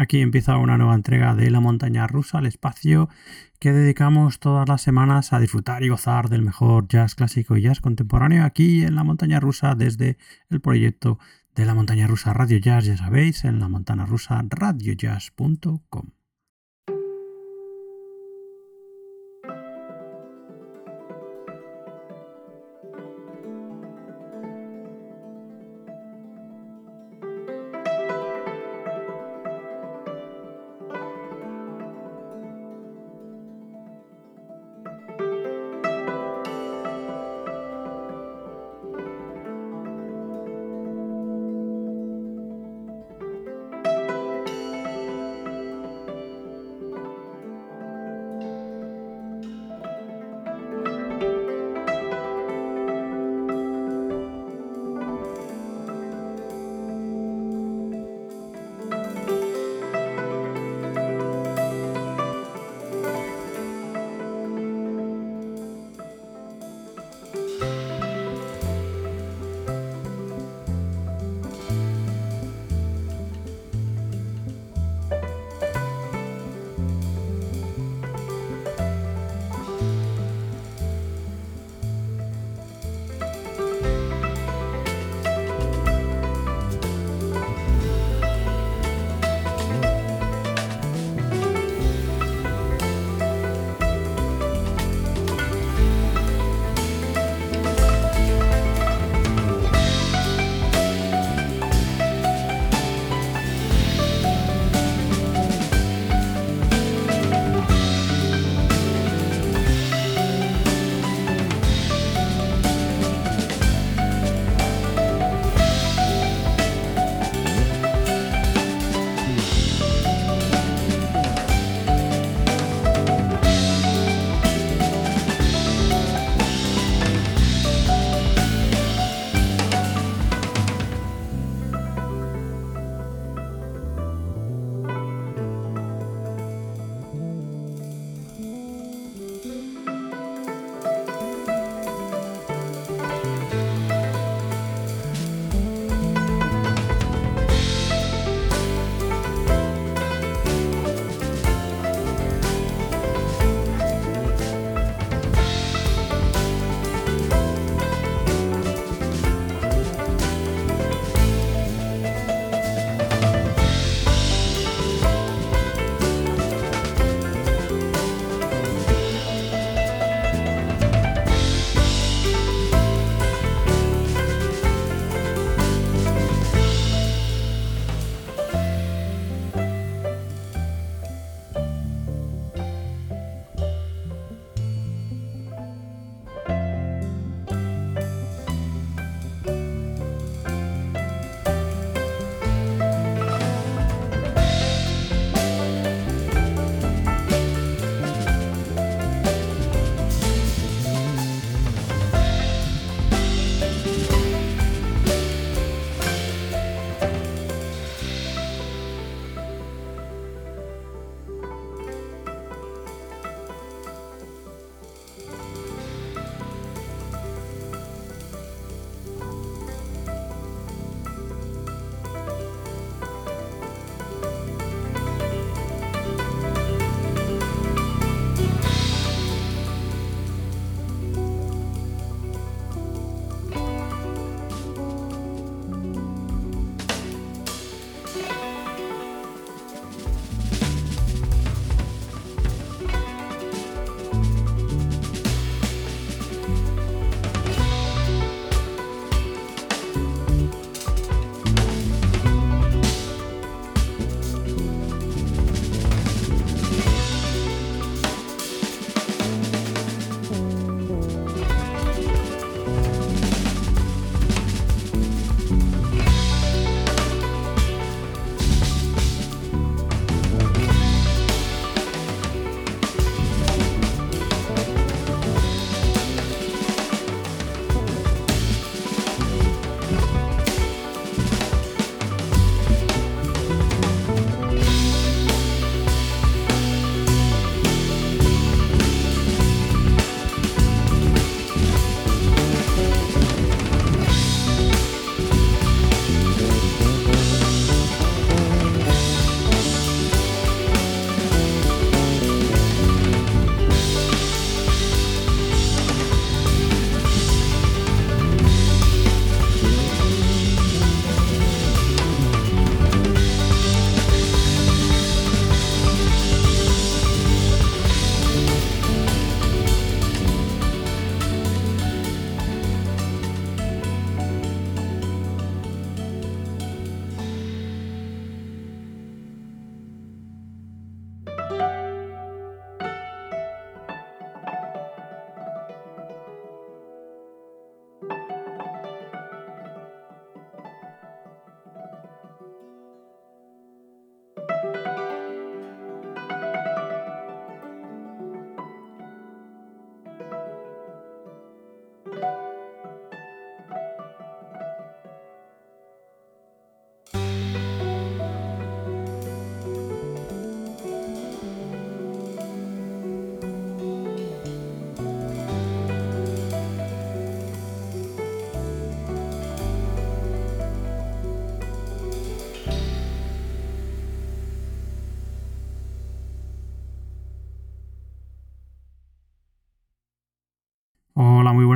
Aquí empieza una nueva entrega de La Montaña Rusa, el espacio que dedicamos todas las semanas a disfrutar y gozar del mejor jazz clásico y jazz contemporáneo aquí en La Montaña Rusa desde el proyecto de La Montaña Rusa Radio Jazz, ya sabéis, en la montana rusa radiojazz.com.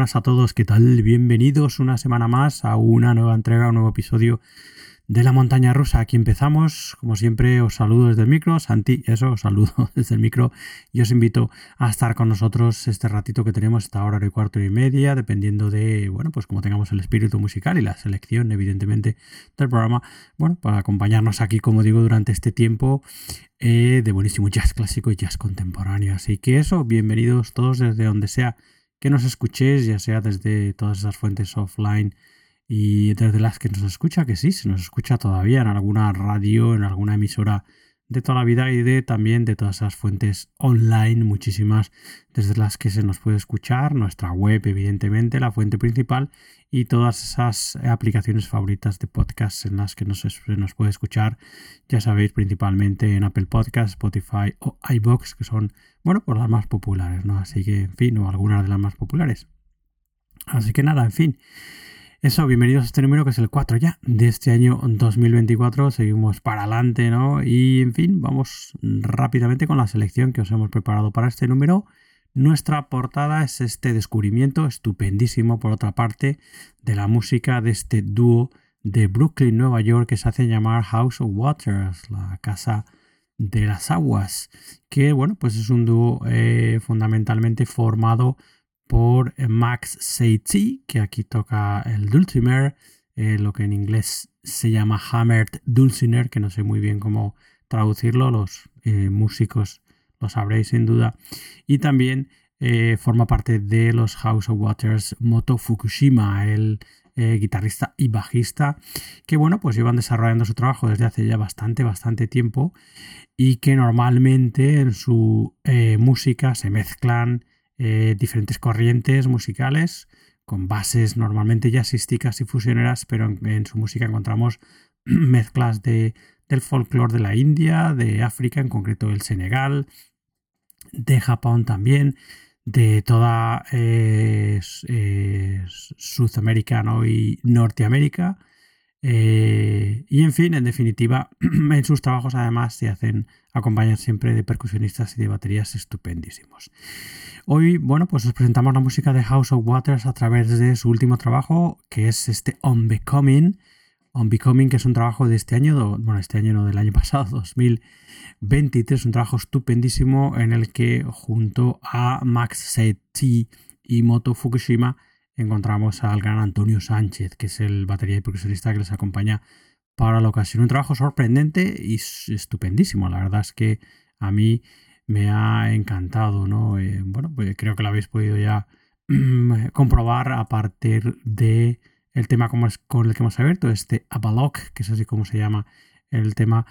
buenas a todos, ¿qué tal? Bienvenidos una semana más a una nueva entrega, un nuevo episodio de la montaña rusa. Aquí empezamos. Como siempre, os saludo desde el micro. Santi, eso, os saludo desde el micro. Y os invito a estar con nosotros este ratito que tenemos, esta hora y cuarto y media, dependiendo de, bueno, pues como tengamos el espíritu musical y la selección, evidentemente, del programa. Bueno, para acompañarnos aquí, como digo, durante este tiempo eh, de buenísimo jazz clásico y jazz contemporáneo. Así que eso, bienvenidos todos desde donde sea que nos escuchéis, ya sea desde todas esas fuentes offline y desde las que nos escucha, que sí, se nos escucha todavía en alguna radio, en alguna emisora de toda la vida y de también de todas esas fuentes online, muchísimas desde las que se nos puede escuchar, nuestra web evidentemente, la fuente principal y todas esas aplicaciones favoritas de podcast en las que nos, nos puede escuchar, ya sabéis, principalmente en Apple Podcasts, Spotify o iBox, que son bueno, por las más populares, ¿no? Así que, en fin, o algunas de las más populares. Así que nada, en fin. Eso, bienvenidos a este número que es el 4 ya de este año 2024. Seguimos para adelante, ¿no? Y en fin, vamos rápidamente con la selección que os hemos preparado para este número. Nuestra portada es este descubrimiento estupendísimo, por otra parte, de la música de este dúo de Brooklyn, Nueva York, que se hace llamar House of Waters, la casa de las aguas, que bueno, pues es un dúo eh, fundamentalmente formado por eh, Max Seitzi, que aquí toca el dulcimer, eh, lo que en inglés se llama hammered dulcimer, que no sé muy bien cómo traducirlo, los músicos lo sabréis sin duda, y también forma parte de los House of Waters Moto Fukushima, el eh, guitarrista y bajista, que bueno, pues llevan desarrollando su trabajo desde hace ya bastante, bastante tiempo y que normalmente en su eh, música se mezclan eh, diferentes corrientes musicales con bases normalmente jazzísticas y fusioneras, pero en, su música encontramos mezclas de, del folclore de la India, de África, en concreto el Senegal, de Japón también, de toda eh, eh, Sudamérica y Norteamérica. Eh, y en fin, en definitiva, en sus trabajos además se hacen acompañar siempre de percusionistas y de baterías estupendísimos. Hoy, bueno, pues os presentamos la música de House of Waters a través de su último trabajo, que es este On Becoming, On Becoming, que es un trabajo de este año, bueno, este año no, del año pasado, 2023, un trabajo estupendísimo en el que junto a Max Setti y Moto Fukushima encontramos al gran Antonio Sánchez, que es el batería y percusionista que les acompaña para la ocasión. Un trabajo sorprendente y estupendísimo. La verdad es que a mí me ha encantado, ¿no? Eh, bueno, pues creo que lo habéis podido ya comprobar a partir de el tema con el que hemos abierto, este Avalok, que es así como se llama el tema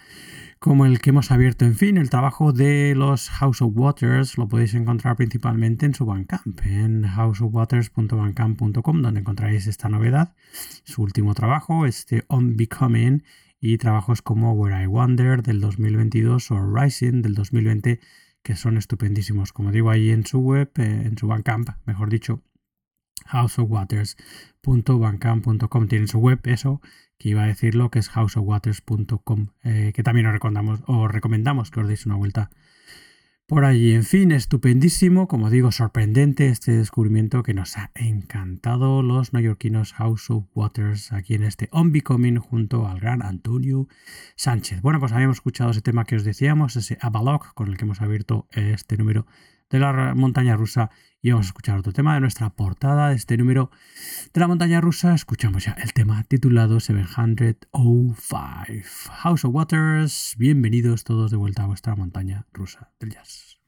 como el que hemos abierto. En fin, el trabajo de los House of Waters lo podéis encontrar principalmente en su Bandcamp, en houseofwaters.bandcamp.com, donde encontraréis esta novedad, su último trabajo, este On Becoming, y trabajos como Where I Wonder del 2022 o Rising del 2020, que son estupendísimos. Como digo, ahí en su web, eh, en su Bandcamp, mejor dicho, houseofwaters.bancam.com. Tienen su web, eso, que iba a decirlo, que es houseofwaters.com, eh, que también os recomendamos, os recomendamos que os deis una vuelta por allí. En fin, estupendísimo, como digo, sorprendente este descubrimiento que nos ha encantado los neoyorquinos House of Waters aquí en este On junto al gran Antonio Sánchez. Bueno, pues habíamos escuchado ese tema que os decíamos, ese Avalok, con el que hemos abierto este número de la montaña rusa y vamos a escuchar otro tema de nuestra portada de este número de la montaña rusa. Escuchamos ya el tema titulado 705 House of Waters. Bienvenidos todos de vuelta a vuestra montaña rusa del jazz.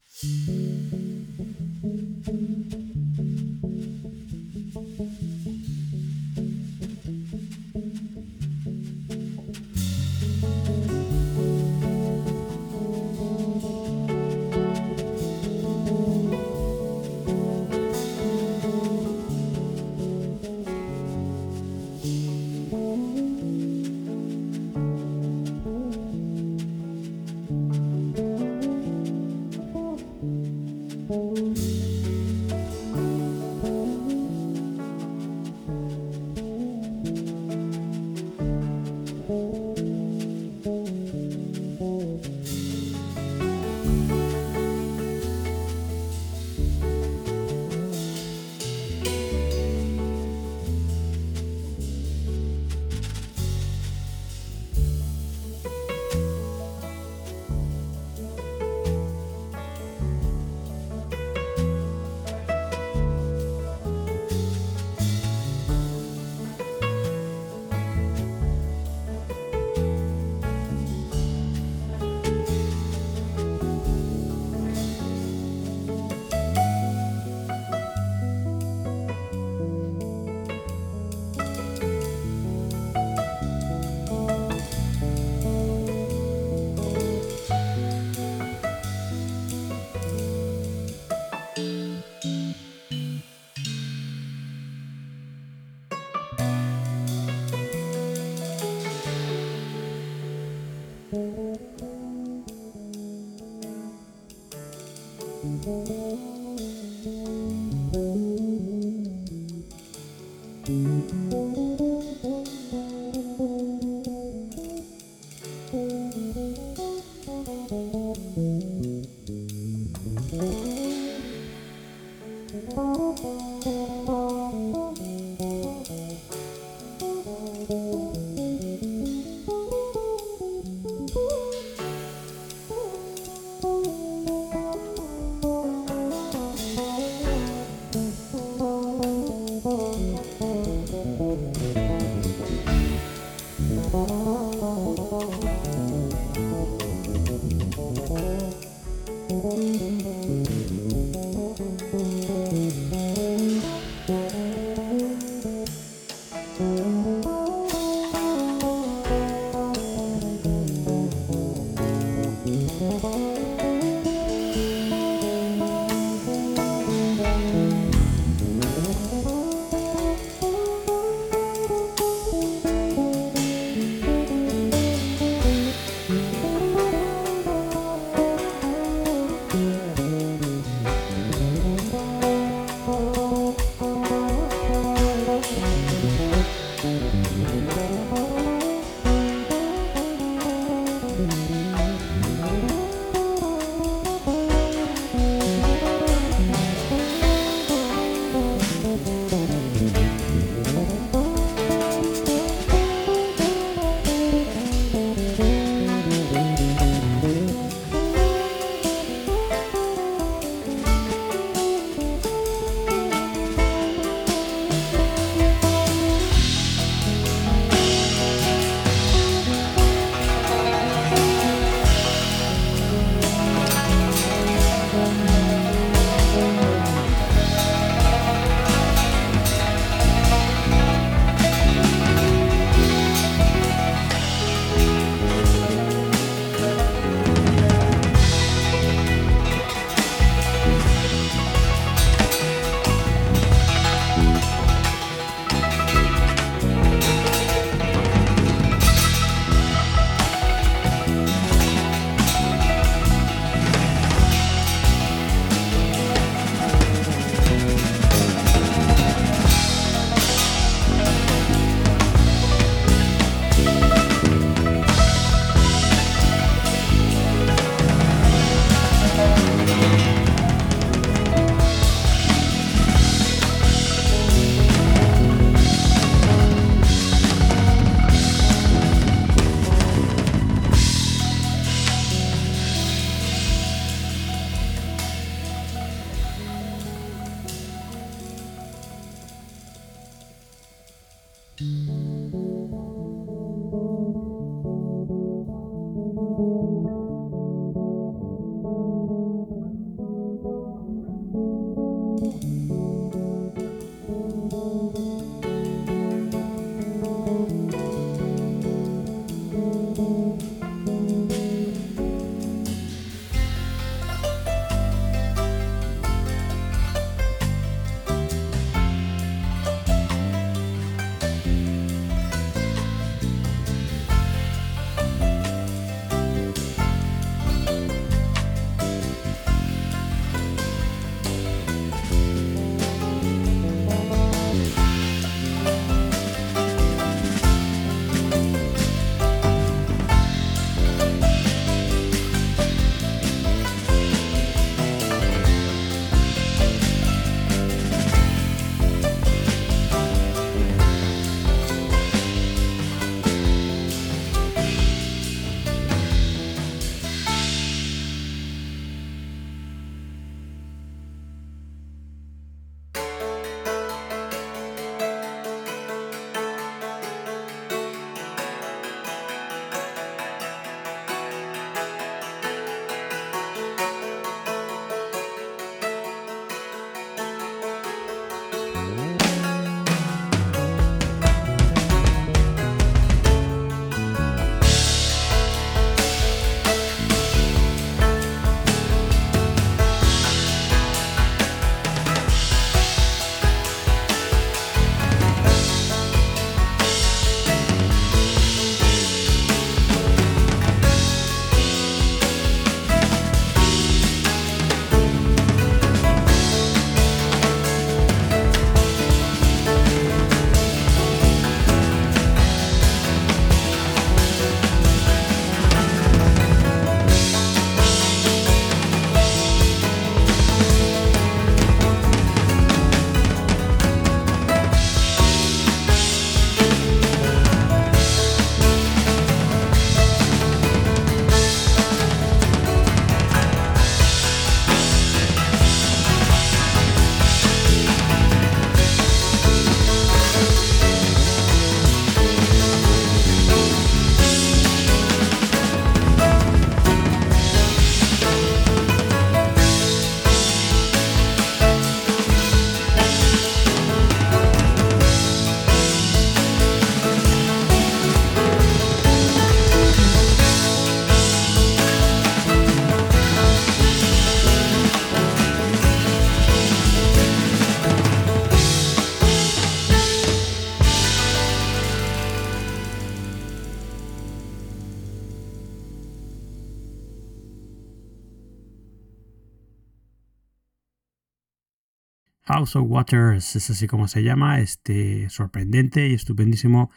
Waters es así como se llama, este sorprendente y estupendísimo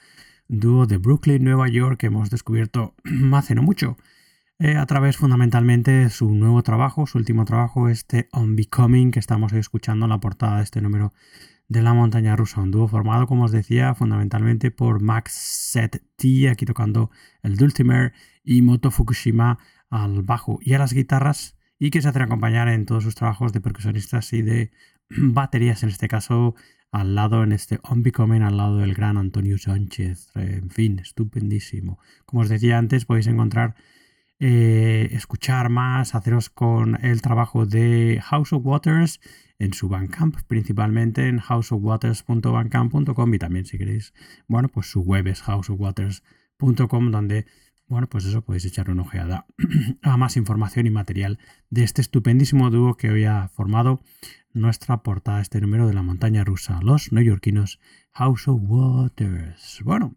dúo de Brooklyn, Nueva York, que hemos descubierto hace no mucho, eh, a través fundamentalmente de su nuevo trabajo, su último trabajo, este Unbecoming, que estamos escuchando en la portada de este número de la montaña rusa, un dúo formado, como os decía, fundamentalmente por Max Set T, aquí tocando el Dulcimer, y Moto Fukushima al bajo y a las guitarras, y que se hacen acompañar en todos sus trabajos de percusionistas y de baterías, en este caso al lado en este Unbecoming, al lado del gran Antonio Sánchez. En fin, estupendísimo. Como os decía antes, podéis encontrar, eh, escuchar más, haceros con el trabajo de House of Waters en su Bandcamp, principalmente en houseofwaters.bandcamp.com y también si queréis, bueno, pues su web es houseofwaters.com donde, bueno, pues eso podéis echar una ojeada a más información y material de este estupendísimo dúo que hoy ha formado nuestra portada, este número de la montaña rusa, los neoyorquinos House of Waters. Bueno,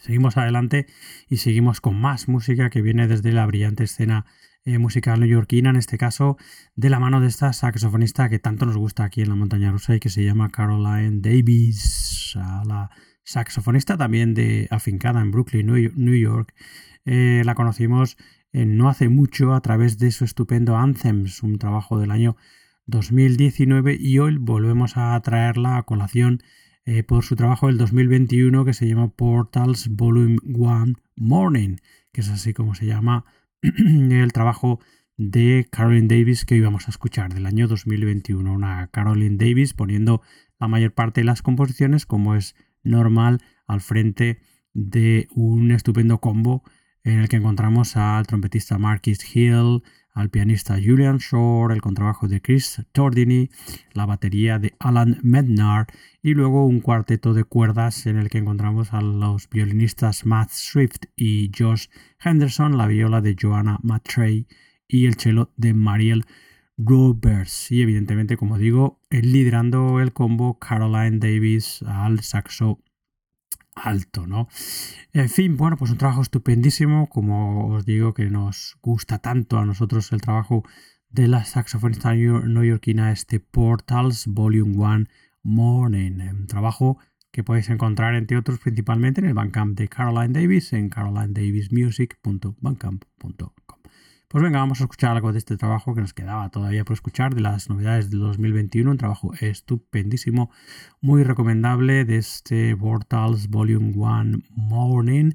seguimos adelante y seguimos con más música que viene desde la brillante escena eh, musical neoyorquina, en este caso de la mano de esta saxofonista que tanto nos gusta aquí en la montaña rusa y que se llama Caroline Davis, la saxofonista también de afincada en Brooklyn, New York. Eh, la conocimos no hace mucho a través de su estupendo Anthems, un trabajo del año 2019 y hoy volvemos a traerla a colación eh, por su trabajo del 2021 que se llama Portals Volume 1 Morning, que es así como se llama el trabajo de Caroline Davis que íbamos a escuchar del año 2021. Una Caroline Davis poniendo la mayor parte de las composiciones como es normal al frente de un estupendo combo en el que encontramos al trompetista Marquis Hill, al pianista Julian Shore, el contrabajo de Chris Tordini, la batería de Alan Mednar y luego un cuarteto de cuerdas en el que encontramos a los violinistas Matt Swift y Josh Henderson, la viola de Joanna Matrey y el cello de Mariel Roberts. Y evidentemente, como digo, liderando el combo Caroline Davis al saxo alto, ¿no? En fin, bueno, pues un trabajo estupendísimo, como os digo, que nos gusta tanto a nosotros el trabajo de la saxofonista neoyorquina este Portals Volume 1 Morning, un trabajo que podéis encontrar entre otros principalmente en el Bandcamp de Caroline Davis en carolinedavismusic.bandcamp.com. Pues venga, vamos a escuchar algo de este trabajo que nos quedaba todavía por escuchar de las novedades del 2021. Un trabajo estupendísimo, muy recomendable de este Portals Volume 1 Morning.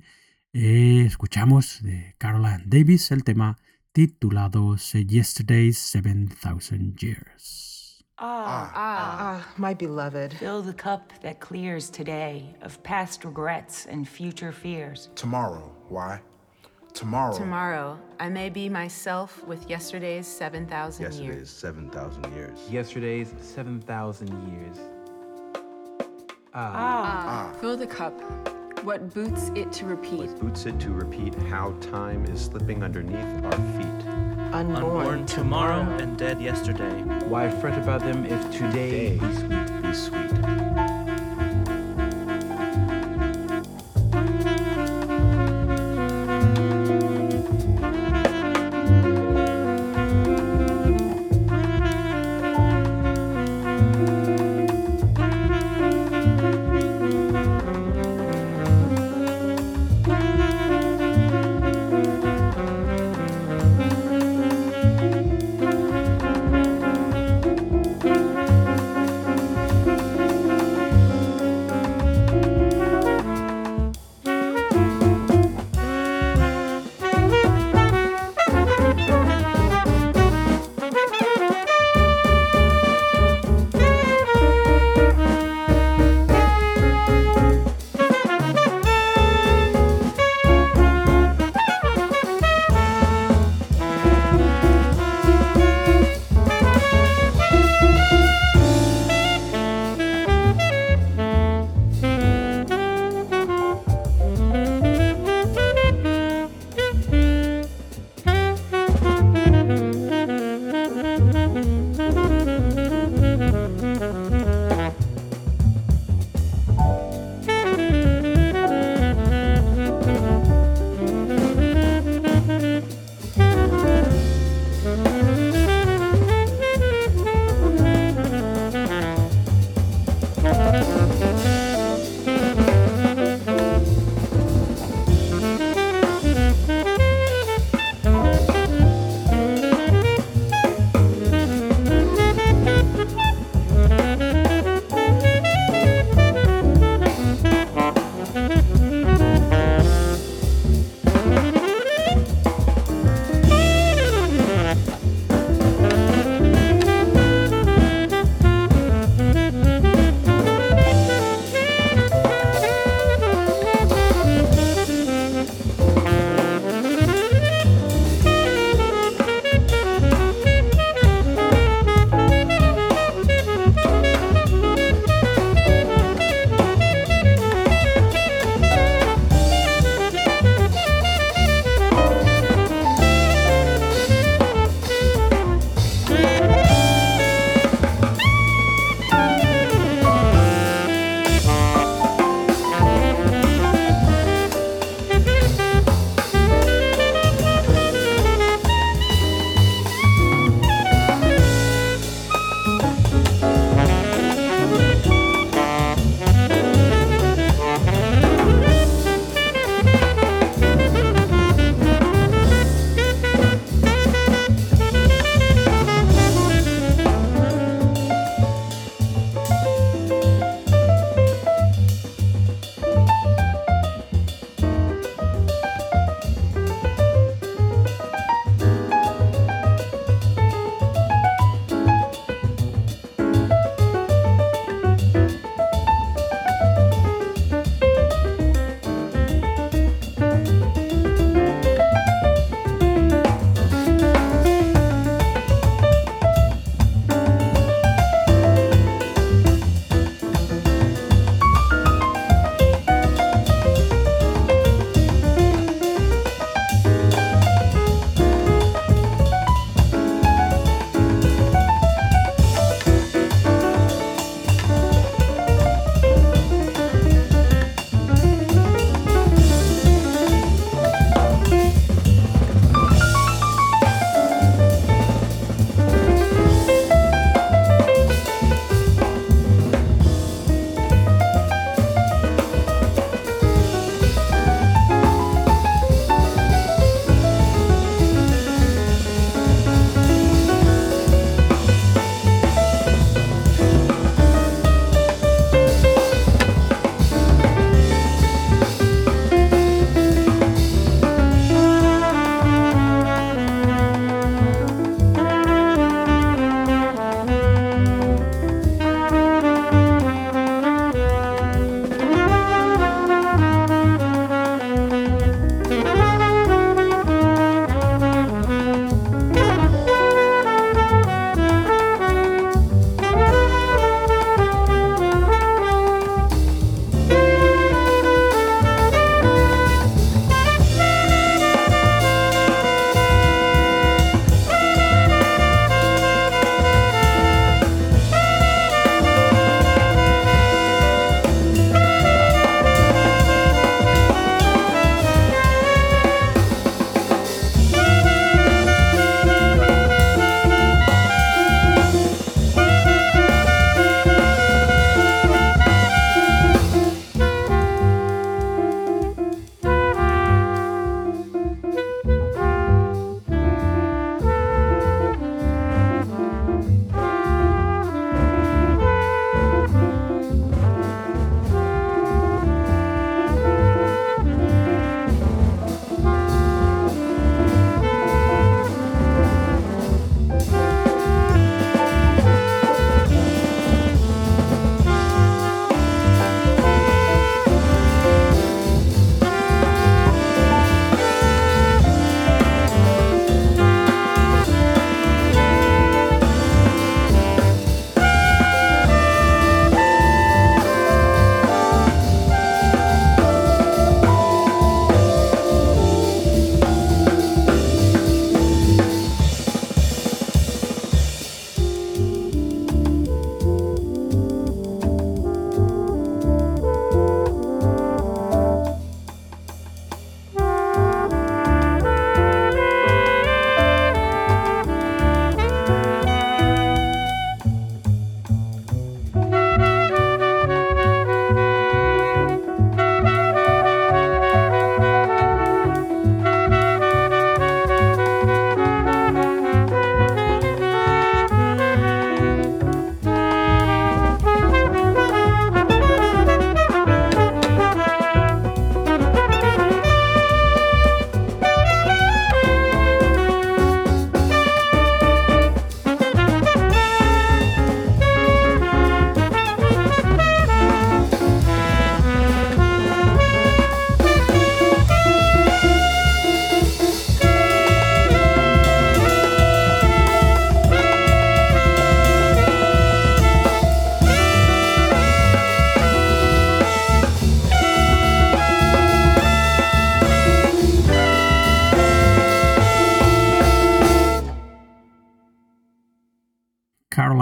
Eh, escuchamos de Caroline Davis el tema titulado Yesterday's 7000 Years. Ah, ah, ah, my beloved. Fill the cup that clears today of past regrets and future fears. Tomorrow, why? Tomorrow. Tomorrow, I may be myself with yesterday's 7,000 years. Yesterday's 7,000 years. Yesterday's 7,000 years. Ah. ah. Fill the cup. What boots it to repeat? What boots it to repeat how time is slipping underneath our feet. Unborn, Unborn tomorrow and dead yesterday. Why fret about them if today Today be sweet? be sweet.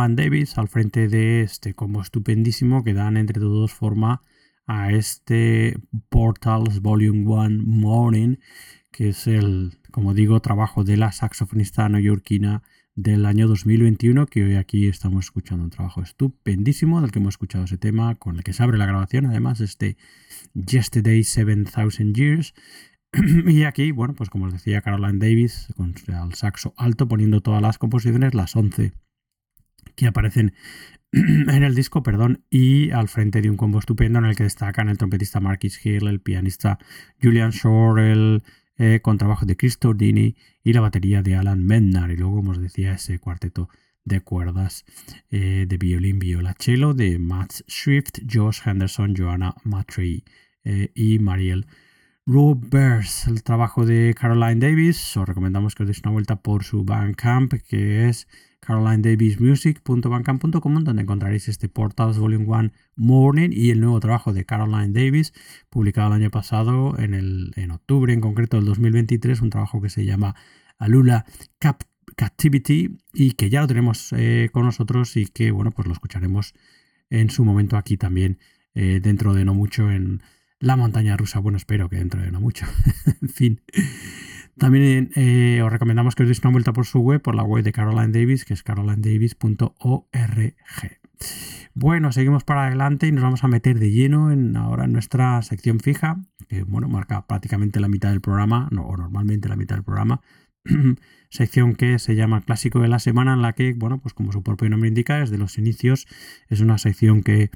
Davis al frente de este combo estupendísimo que dan entre todos forma a este Portals Volume 1 Morning, que es el, como digo, trabajo de la saxofonista neoyorquina del año 2021, que hoy aquí estamos escuchando un trabajo estupendísimo del que hemos escuchado ese tema, con el que se abre la grabación, además, este Yesterday 7000 Years. y aquí, bueno, pues como os decía Caroline Davis, con el saxo alto, poniendo todas las composiciones, las 11 que aparecen en el disco, perdón, y al frente de un combo estupendo en el que destacan el trompetista Marquis Hill, el pianista Julian Shore, el eh, contrabajo de Chris Tordini y la batería de Alan Mednar. Y luego, como os decía, ese cuarteto de cuerdas eh, de violín, violonchelo de Matt Swift, Josh Henderson, Joanna Matrey eh, y Mariel Roberts. El trabajo de Caroline Davis, os recomendamos que os deis una vuelta por su Bandcamp, que es carolinedavismusic.bandcamp.com, donde encontraréis este Portals Volume 1 Morning y el nuevo trabajo de Caroline Davis, publicado el año pasado, en, el, en octubre en concreto del 2023, un trabajo que se llama Alula Captivity y que ya lo tenemos eh, con nosotros y que, bueno, pues lo escucharemos en su momento aquí también, eh, dentro de no mucho en la montaña rusa. Bueno, espero que dentro de no mucho. en fin. También eh, os recomendamos que os deis una vuelta por su web, por la web de Caroline Davis, que es carolinedavis.org. Bueno, seguimos para adelante y nos vamos a meter de lleno en ahora en nuestra sección fija, que bueno, marca prácticamente la mitad del programa, no, o normalmente la mitad del programa. sección que se llama Clásico de la Semana, en la que, bueno, pues como su propio nombre indica, desde los inicios es una sección que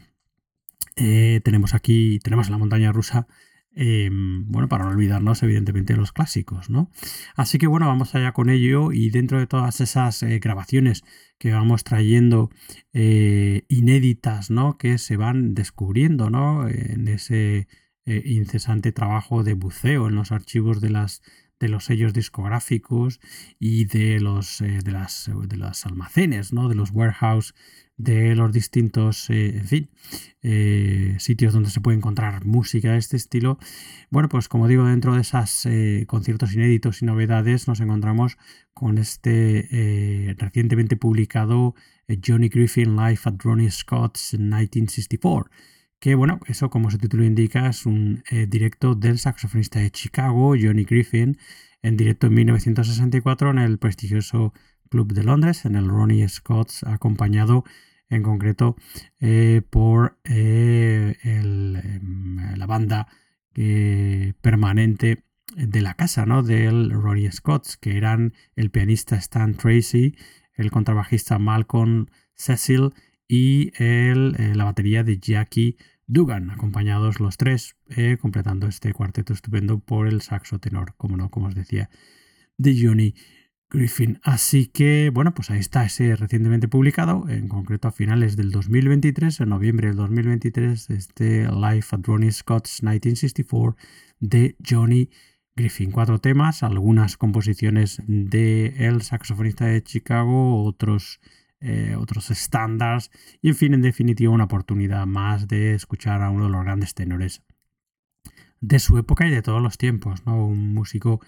eh, tenemos aquí, tenemos la montaña rusa, em, bueno, para no olvidarnos evidentemente de los clásicos, ¿no? Así que bueno, vamos allá con ello y dentro de todas esas eh, grabaciones que vamos trayendo eh, inéditas, ¿no? Que se van descubriendo, ¿no? En ese incesante trabajo de buceo en los archivos de las de los sellos discográficos y de los de las de los almacenes, ¿no? De los warehouse de los distintos, eh, en fin, eh, sitios donde se puede encontrar música de este estilo. Bueno, pues como digo, dentro de esos eh, conciertos inéditos y novedades nos encontramos con este recientemente publicado Johnny Griffin Live at Ronnie Scott's 1964 que bueno, eso como su título indica es un directo del saxofonista de Chicago, Johnny Griffin, en directo en 1964 en el prestigioso Club de Londres, en el Ronnie Scott's, acompañado en concreto eh, por eh, em, la banda eh, permanente de la casa, ¿no? Del Ronnie Scott's, que eran el pianista Stan Tracy, el contrabajista Malcolm Cecil y el, la batería de Jackie Dugan, acompañados los tres, completando este cuarteto estupendo por el saxo tenor, como no, como os decía, de Johnny Griffin. Así que, bueno, pues ahí está ese recientemente publicado, en concreto a finales del 2023, en noviembre del 2023, este Life at Ronnie Scott's 1964 de Johnny Griffin. Cuatro temas, algunas composiciones de el saxofonista de Chicago, otros, eh, otros estándares y, en fin, en definitiva, una oportunidad más de escuchar a uno de los grandes tenores de su época y de todos los tiempos, ¿no? Un músico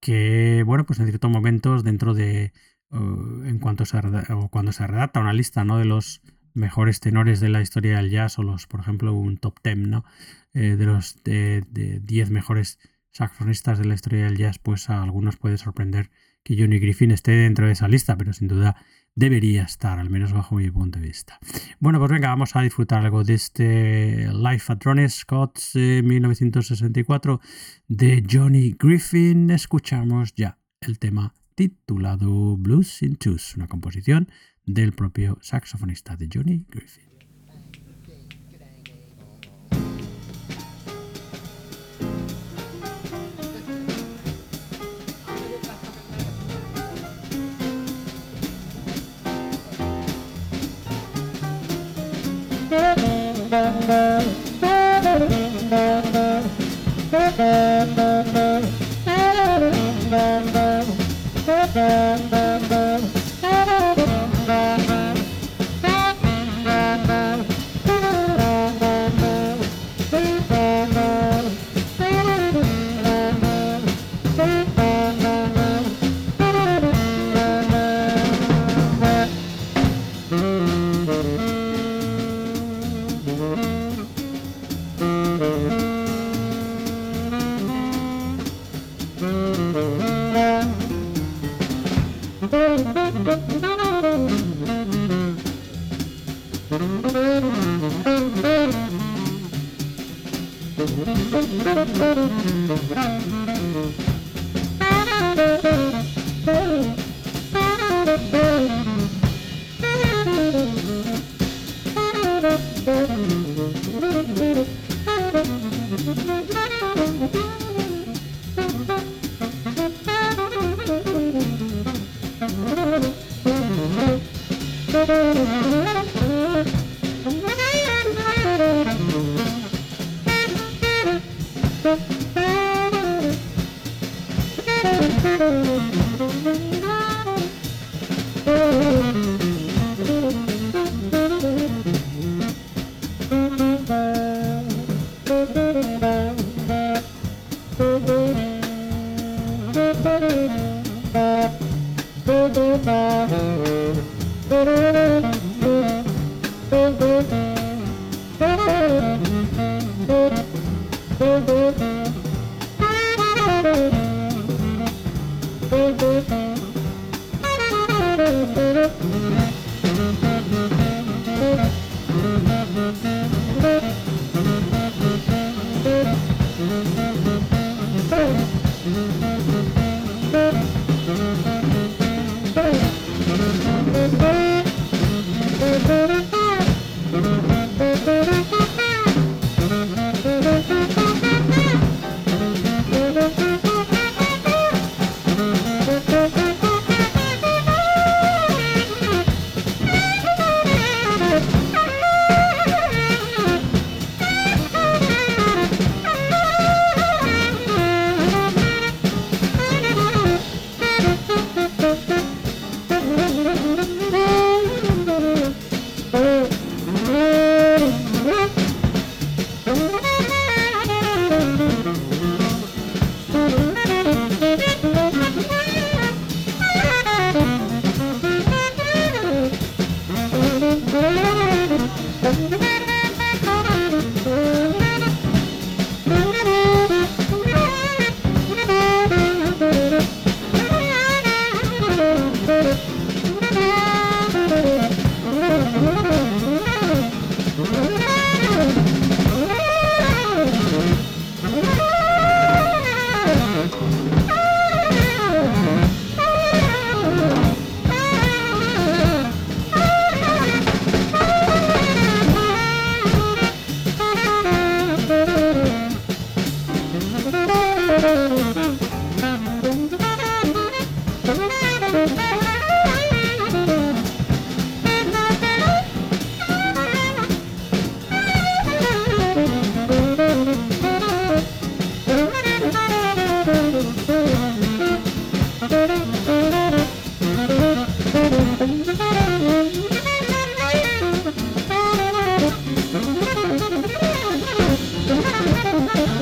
que, bueno, pues en ciertos momentos dentro de, uh, en cuanto se, o cuando se redacta una lista, ¿no? De los mejores tenores de la historia del jazz o los, por ejemplo, un top 10, ¿no? Eh, de los 10 de, mejores saxofonistas de la historia del jazz, pues a algunos puede sorprender que Johnny Griffin esté dentro de esa lista, pero sin duda debería estar, al menos bajo mi punto de vista. Bueno, pues venga, vamos a disfrutar algo de este Life at Ronnie Scott 1964 de Johnny Griffin. Escuchamos ya el tema titulado Blues in Twos, una composición del propio saxofonista de Johnny Griffin. Thank you.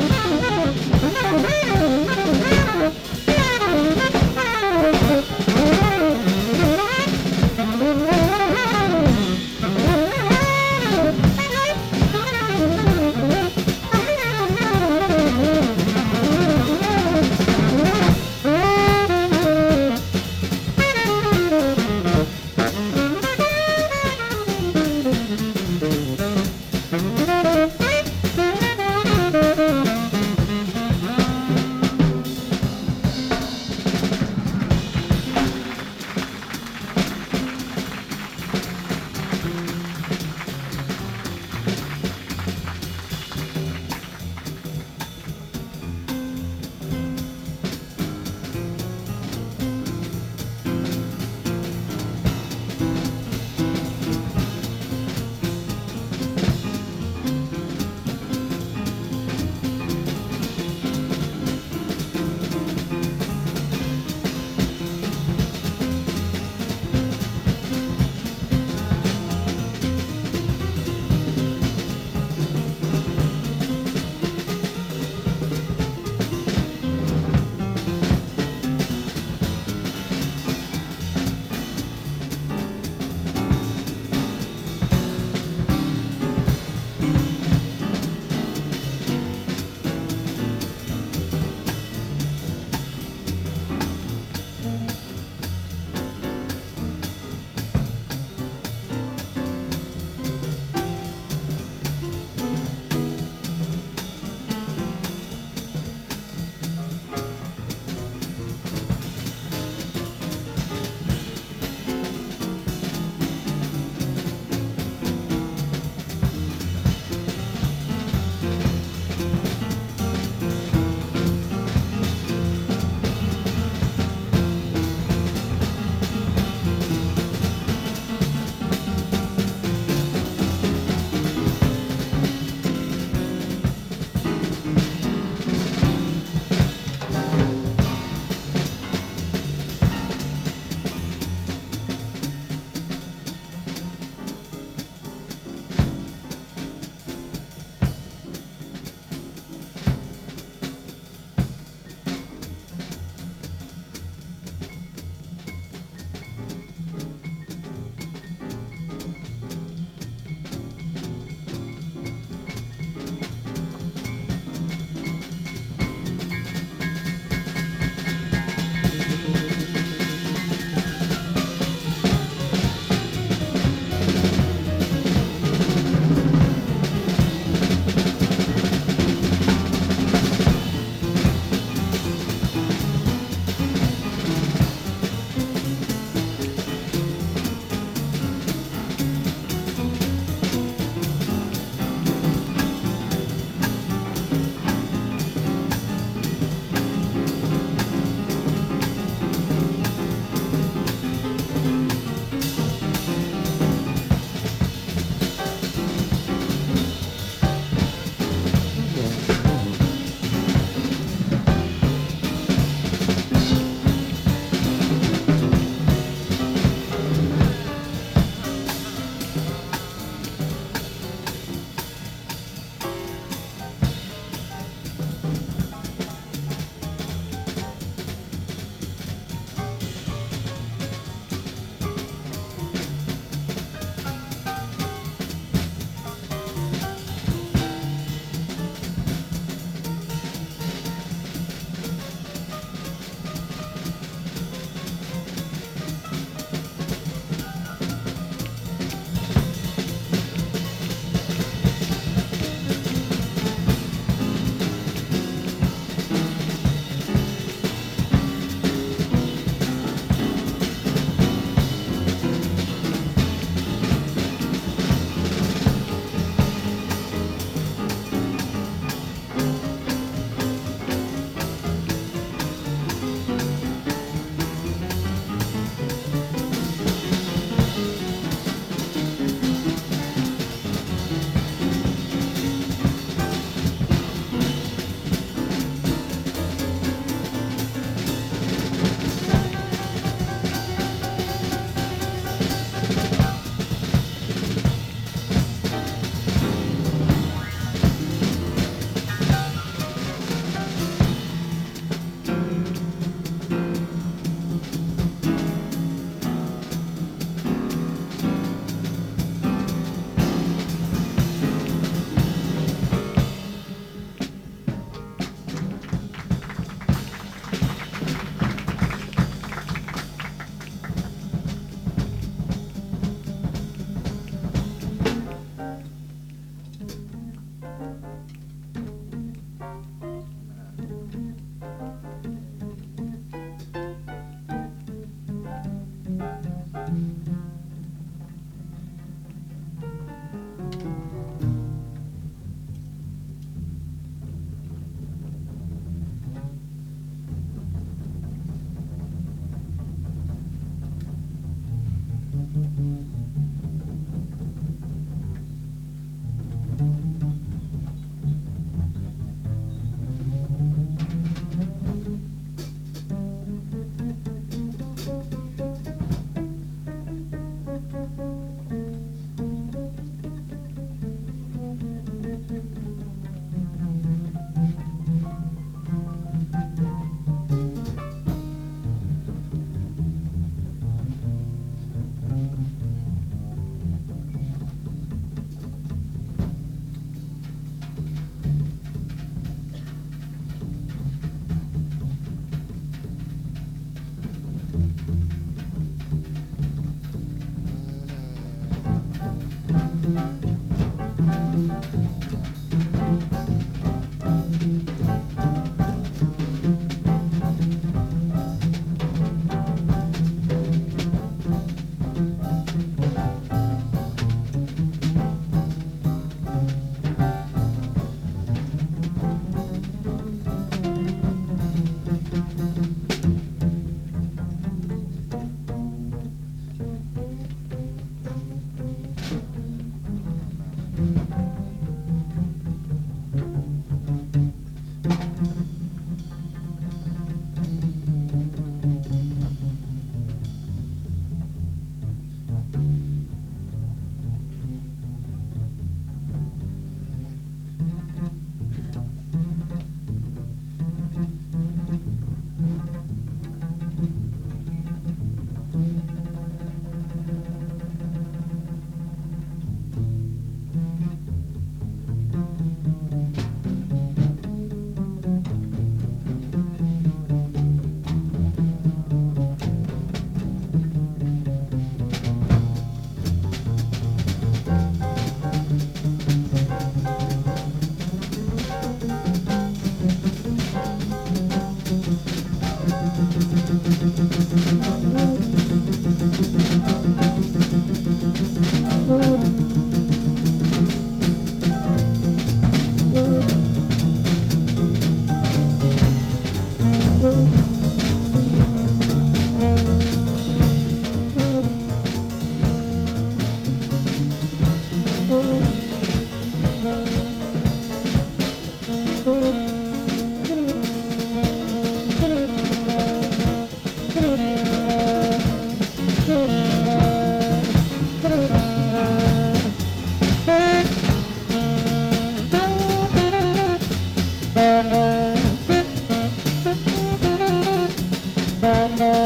Thank you.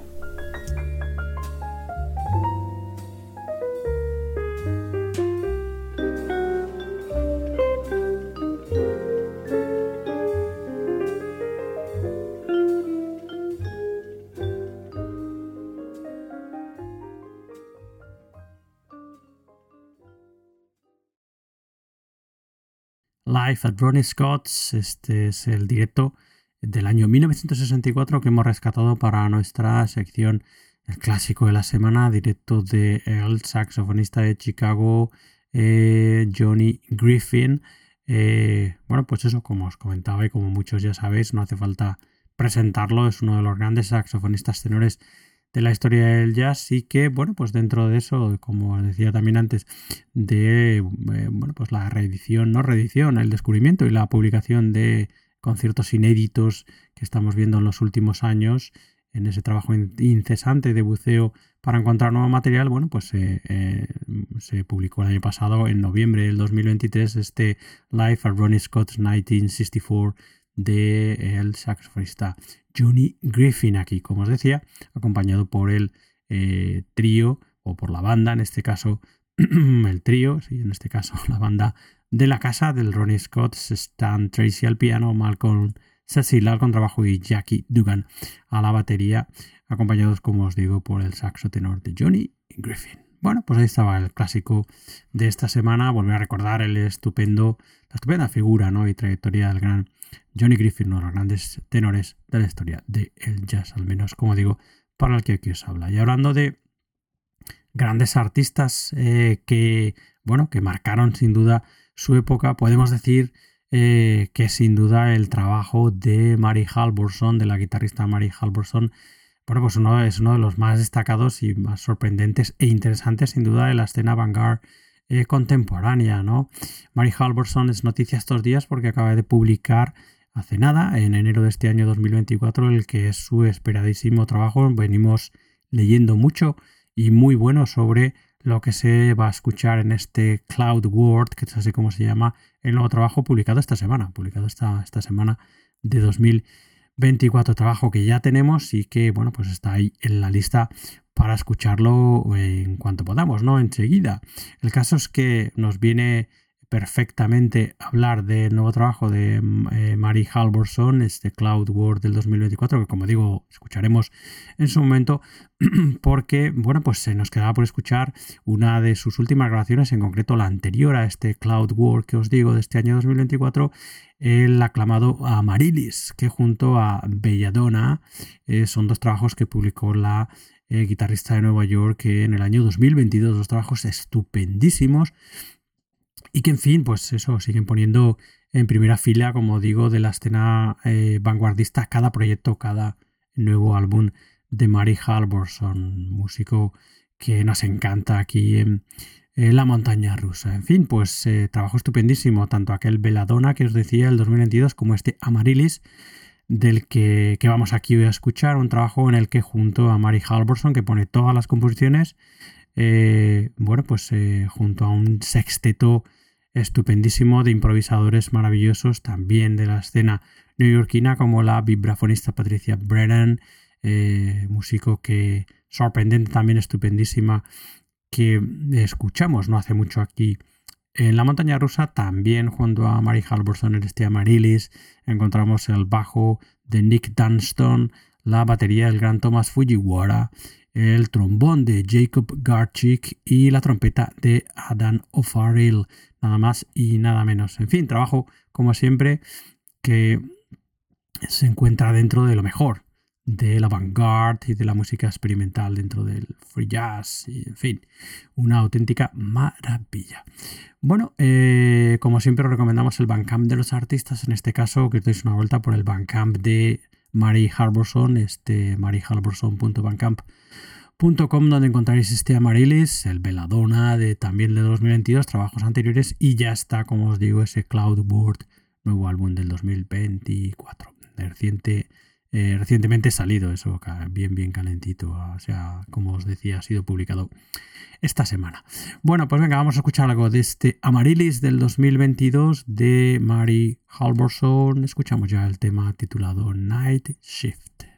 Life at Ronnie Scott's. Este es el directo del año 1964 que hemos rescatado para nuestra sección El clásico de la semana, directo de el saxofonista de Chicago, eh, Johnny Griffin. Eh, bueno, pues eso, como os comentaba y como muchos ya sabéis, no hace falta presentarlo, es uno de los grandes saxofonistas tenores de la historia del jazz y que, bueno, pues dentro de eso, como decía también antes, de, eh, bueno, pues la reedición, no reedición, el descubrimiento y la publicación de conciertos inéditos que estamos viendo en los últimos años, en ese trabajo incesante de buceo para encontrar nuevo material, bueno, pues eh, se publicó el año pasado, en noviembre del 2023, este Life at Ronnie Scott's 1964 de el saxofonista Johnny Griffin aquí, como os decía, acompañado por el eh, trío o por la banda, en este caso el trío, sí, en este caso la banda de la casa del Ronnie Scott, Stan Tracy al piano, Malcolm Cecil al contrabajo y Jackie Dugan a la batería, acompañados, como os digo, por el saxo tenor de Johnny Griffin. Bueno, pues ahí estaba el clásico de esta semana. Volver a recordar el estupendo, la estupenda figura ¿no? y trayectoria del gran Johnny Griffin, uno de los grandes tenores de la historia del jazz, al menos, como digo, para el que aquí os habla. Y hablando de grandes artistas eh, que, bueno, que marcaron sin duda su época, podemos decir eh, que sin duda el trabajo de Mary Halvorson, de la guitarrista Mary Halvorson, bueno, pues uno, es uno de los más destacados y más sorprendentes e interesantes, sin duda, de la escena vanguard eh, contemporánea, ¿no? Mary Halvorson es noticia estos días porque acaba de publicar hace nada, en enero de este año 2024, el que es su esperadísimo trabajo. Venimos leyendo mucho y muy bueno sobre lo que se va a escuchar en este Cloud World, que es así como se llama, el nuevo trabajo publicado esta semana, publicado esta, esta semana de 2024, trabajo que ya tenemos y que, bueno, pues está ahí en la lista para escucharlo en cuanto podamos, ¿no? Enseguida. El caso es que nos viene perfectamente hablar del nuevo trabajo de eh, Mary Halvorson, este Cloud World del 2024, que como digo, escucharemos en su momento, porque, bueno, pues se nos quedaba por escuchar una de sus últimas grabaciones, en concreto la anterior a este Cloud World que os digo de este año 2024, el aclamado Amarilis, que junto a Belladonna eh, son dos trabajos que publicó la eh, guitarrista de Nueva York en el año 2022, dos trabajos estupendísimos y que en fin, pues eso, siguen poniendo en primera fila, como digo, de la escena eh, vanguardista cada proyecto, cada nuevo álbum de Mary Halvorson, músico que nos encanta aquí en, la montaña rusa. En fin, pues eh, trabajo estupendísimo, tanto aquel Veladona que os decía el 2022 como este Amarilis del que, vamos aquí a escuchar, un trabajo en el que junto a Mary Halvorson, que pone todas las composiciones, eh, bueno, pues junto a un sexteto estupendísimo de improvisadores maravillosos también de la escena neoyorquina como la vibrafonista Patricia Brennan, eh, músico que sorprendente también estupendísima que escuchamos no hace mucho aquí en la montaña rusa. También junto a Mary Halvorson en este Amarilis encontramos el bajo de Nick Dunston la batería del gran Thomas Fujiwara el trombón de Jacob Garchik y la trompeta de Adam O'Farrell, nada más y nada menos. En fin, trabajo como siempre que se encuentra dentro de lo mejor de la vanguard y de la música experimental dentro del free jazz y en fin, una auténtica maravilla. Bueno, eh, como siempre recomendamos el Bandcamp de los artistas, en este caso que os deis una vuelta por el Bandcamp de Mary Harborson, este maryharborson.bandcamp.com donde encontraréis este Amarilis, el Veladona de también de 2022, trabajos anteriores y ya está, como os digo, ese Cloudboard, nuevo álbum del 2024, reciente eh, recientemente salido eso, bien, bien calentito. O sea, como os decía, ha sido publicado esta semana. Bueno, pues venga, vamos a escuchar algo de este Amarilis del 2022 de Mary Halvorson. Escuchamos ya el tema titulado Night Shift.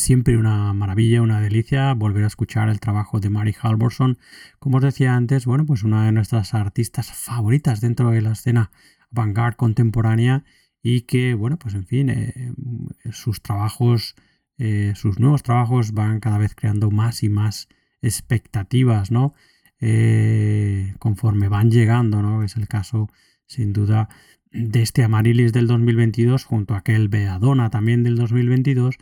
Siempre una maravilla, una delicia volver a escuchar el trabajo de Mary Halvorson. Como os decía antes, bueno, pues una de nuestras artistas favoritas dentro de la escena vanguard contemporánea y que, bueno, pues en fin, eh, sus trabajos, eh, sus nuevos trabajos van cada vez creando más y más expectativas, ¿no? Eh, conforme van llegando, ¿no? Es el caso, sin duda, de este Amarilis del 2022 junto a aquel Beadona también del 2022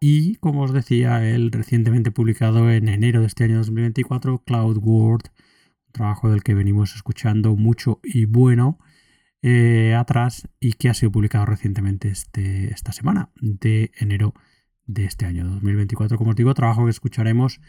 y, como os decía, el recientemente publicado en enero de este año 2024, Cloud World, un trabajo del que venimos escuchando mucho y bueno eh, atrás y que ha sido publicado recientemente este, esta semana de enero de este año 2024. Como os digo, trabajo que escucharemos,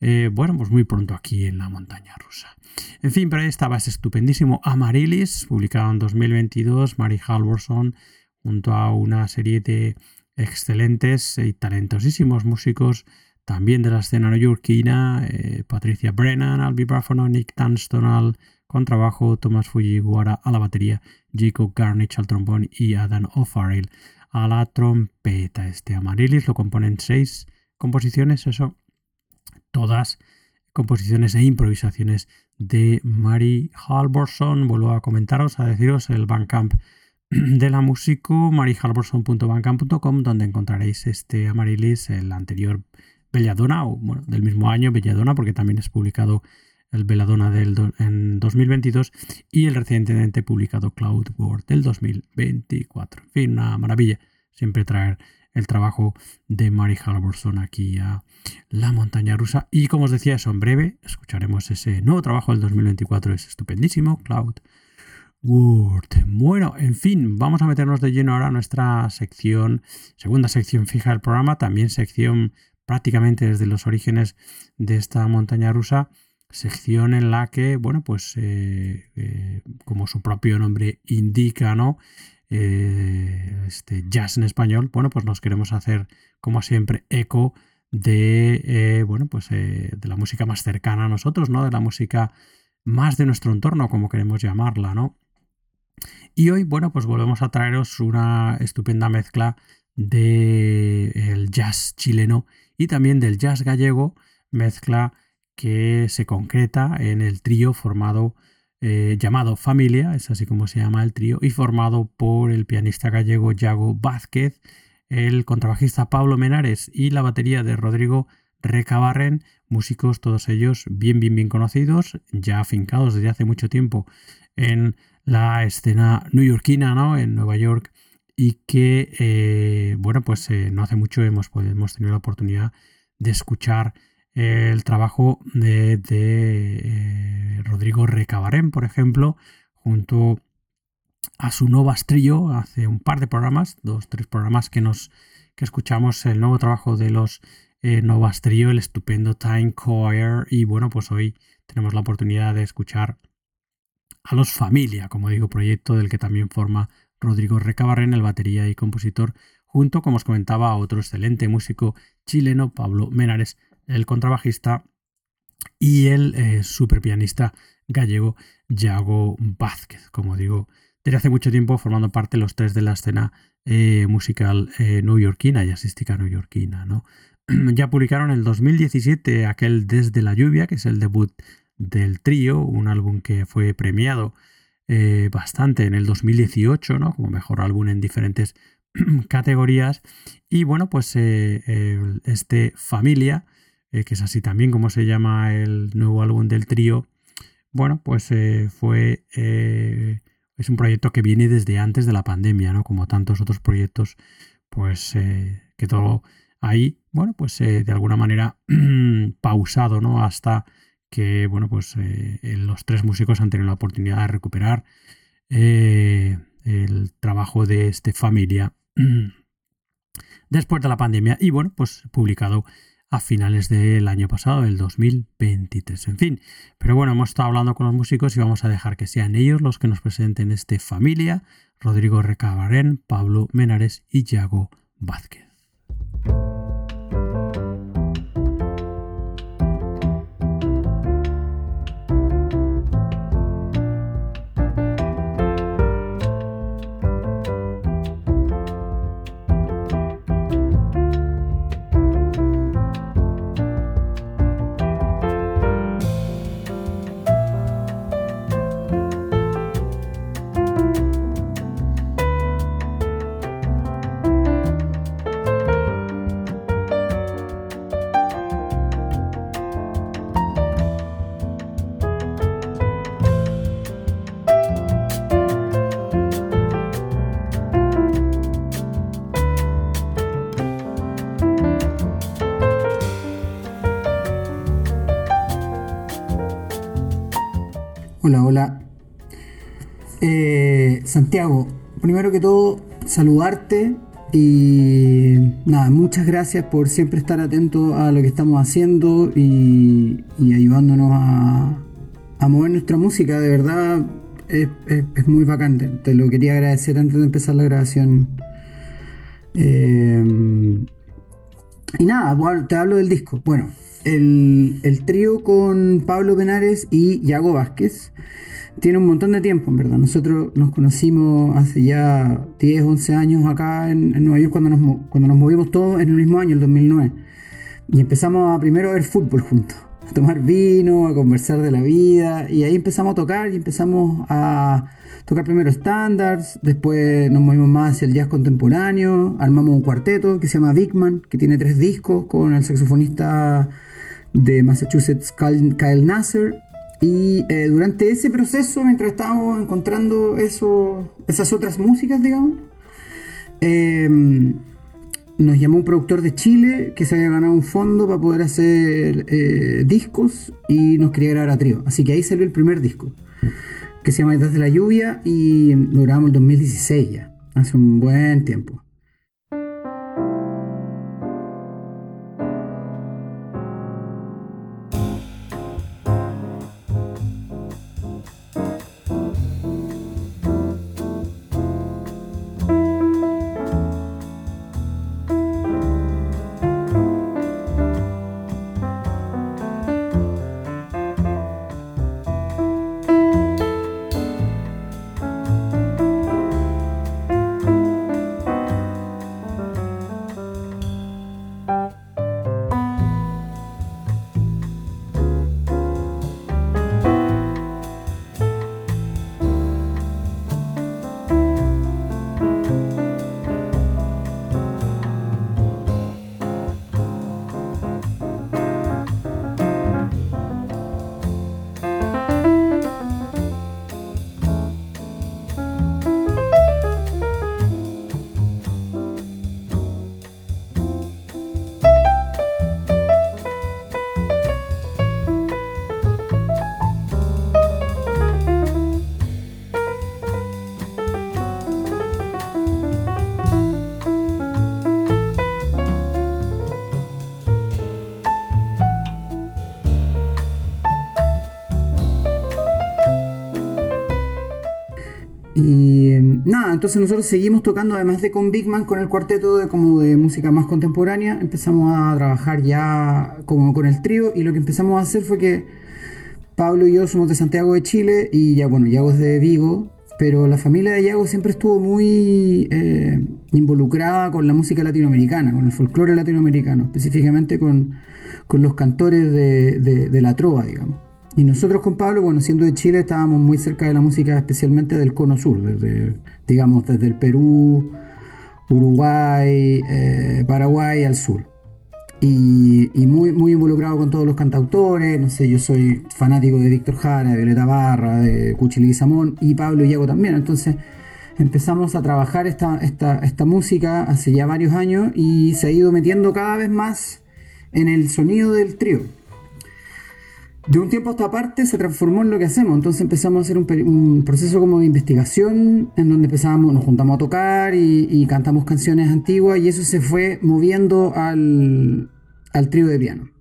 eh, bueno, pues muy pronto aquí en la montaña rusa. En fin, pero ahí estaba ese estupendísimo Amarilis, publicado en 2022, Mary Halvorson, junto a una serie de excelentes y talentosísimos músicos también de la escena neoyorquina, eh, Patricia Brennan al vibráfono, Nick Tunstall con trabajo Thomas Fujiwara a la batería, Jacob Garnich al trombón y Adam O'Farrell a la trompeta. Este Amarilis lo componen seis composiciones, eso, todas composiciones e improvisaciones de Mary Halvorson. Vuelvo a comentaros, a deciros el Bandcamp de la músico, maryhalvorson.bandcamp.com, donde encontraréis este Amarilis, el anterior Belladona, o bueno, del mismo año Belladona, porque también es publicado el Belladonna del en 2022 y el recientemente publicado Cloud World del 2024. En fin, una maravilla siempre traer el trabajo de Mary Halvorson aquí a la montaña rusa. Y como os decía, eso en breve escucharemos ese nuevo trabajo del 2024, es estupendísimo, Cloud Bueno, en fin, vamos a meternos de lleno ahora a nuestra sección, segunda sección fija del programa, también sección prácticamente desde los orígenes de esta montaña rusa sección en la que, bueno, pues eh, eh, como su propio nombre indica, ¿no? Eh, este jazz en español, bueno, pues nos queremos hacer, como siempre, eco de, bueno, pues de la música más cercana a nosotros, ¿no? De la música más de nuestro entorno, como queremos llamarla, ¿no? Y hoy, bueno, pues volvemos a traeros una estupenda mezcla del jazz chileno y también del jazz gallego, mezcla que se concreta en el trío formado eh, llamado Familia, es así como se llama el trío, y formado por el pianista gallego Yago Vázquez, el contrabajista Pablo Menares y la batería de Rodrigo Recabarren, músicos todos ellos bien, bien, bien conocidos, ya afincados desde hace mucho tiempo en la escena newyorkina, ¿no? En Nueva York, y que, eh, bueno, pues eh, no hace mucho hemos, pues, hemos tenido la oportunidad de escuchar el trabajo de, eh, Rodrigo Recabarén, por ejemplo, junto a su Novas Trio, hace un par de programas, dos, tres programas que nos que escuchamos el nuevo trabajo de los eh, Novas Trio, el estupendo Time Choir, y bueno, pues hoy tenemos la oportunidad de escuchar a los Familia, como digo, proyecto del que también forma Rodrigo Recabarren, el batería y compositor, junto, como os comentaba, a otro excelente músico chileno, Pablo Menares, el contrabajista y el eh, superpianista gallego Yago Vázquez, como digo, desde hace mucho tiempo formando parte los tres de la escena eh, musical eh, neoyorquina, jazzística neoyorquina. ¿no? ya publicaron en el 2017 aquel Desde la lluvia, que es el debut del trío, un álbum que fue premiado eh, bastante en el 2018, ¿no? como mejor álbum en diferentes categorías. Y bueno, pues este Familia eh, que es así también como se llama el nuevo álbum del trío, bueno, pues eh, fue... Eh, es un proyecto que viene desde antes de la pandemia, ¿no? Como tantos otros proyectos, pues que todo ahí, bueno, pues de alguna manera pausado, ¿no? Hasta que, bueno, pues los tres músicos han tenido la oportunidad de recuperar el trabajo de este familia después de la pandemia y, bueno, pues publicado a finales del año pasado, el 2023. En fin, pero bueno, hemos estado hablando con los músicos y vamos a dejar que sean ellos los que nos presenten este familia, Rodrigo Recabarén, Pablo Menares y Yago Vázquez. Que todo, saludarte y nada, muchas gracias por siempre estar atento a lo que estamos haciendo y, ayudándonos a, mover nuestra música. De verdad, es, muy bacán. Te, lo quería agradecer antes de empezar la grabación. Eh, y nada, te hablo del disco. Bueno, el, el trío con Pablo Penares y Yago Vázquez tiene un montón de tiempo, en verdad. Nosotros nos conocimos hace ya 10, 11 años acá en, Nueva York cuando nos, cuando nos movimos todos en el mismo año, el 2009. Y empezamos a primero a ver fútbol juntos, a tomar vino, a conversar de la vida. Y ahí empezamos a tocar y empezamos a tocar primero estándares, después nos movimos más hacia el jazz contemporáneo, armamos un cuarteto que se llama Big Man, que tiene tres discos con el saxofonista de Massachusetts Kyle, Nasser y eh, durante ese proceso, mientras estábamos encontrando esas otras músicas, digamos, eh, nos llamó un productor de Chile que se había ganado un fondo para poder hacer eh, discos y nos quería grabar a trío. Así que ahí salió el primer disco, que se llama Detrás de la Lluvia y lo grabamos el 2016 ya, hace un buen tiempo. Entonces nosotros seguimos tocando, además de con Big Man, con el cuarteto de, como de música más contemporánea, empezamos a trabajar ya como con el trío y lo que empezamos a hacer fue que Pablo y yo somos de Santiago de Chile y ya bueno, Yago es de Vigo, pero la familia de Yago siempre estuvo muy eh, involucrada con la música latinoamericana, con el folclore latinoamericano, específicamente con, con los cantores de, de, de la trova, digamos. Y nosotros con Pablo, bueno, siendo de Chile, estábamos muy cerca de la música, especialmente del cono sur, desde, digamos, desde el Perú, Uruguay, eh, Paraguay al sur. Y, muy, involucrado con todos los cantautores, no sé, yo soy fanático de Víctor Jara, de Violeta Barra, de Cuchilí Samón y Pablo Iago también. Entonces empezamos a trabajar esta, esta música hace ya varios años y se ha ido metiendo cada vez más en el sonido del trío de un tiempo a esta parte se transformó en lo que hacemos. Entonces empezamos a hacer un, proceso como de investigación en donde empezamos, nos juntamos a tocar y, y, cantamos canciones antiguas y eso se fue moviendo al, al trío de piano.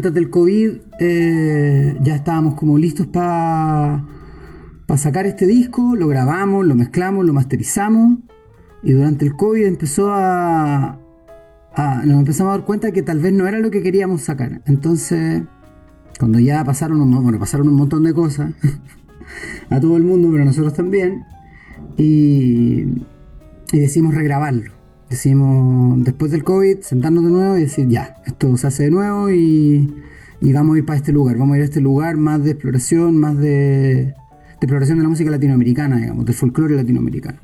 Antes del COVID eh, ya estábamos como listos para sacar este disco, lo grabamos, lo mezclamos, lo masterizamos y durante el COVID empezó a, nos empezamos a dar cuenta que tal vez no era lo que queríamos sacar. Entonces, cuando ya pasaron un, bueno, pasaron un montón de cosas a todo el mundo, pero a nosotros también, y, y decidimos regrabarlo. Decimos, después del COVID, sentarnos de nuevo y decir, ya, esto se hace de nuevo y, vamos a ir para este lugar. Vamos a ir a este lugar más de exploración, más de, exploración de la música latinoamericana, digamos, del folclore latinoamericano.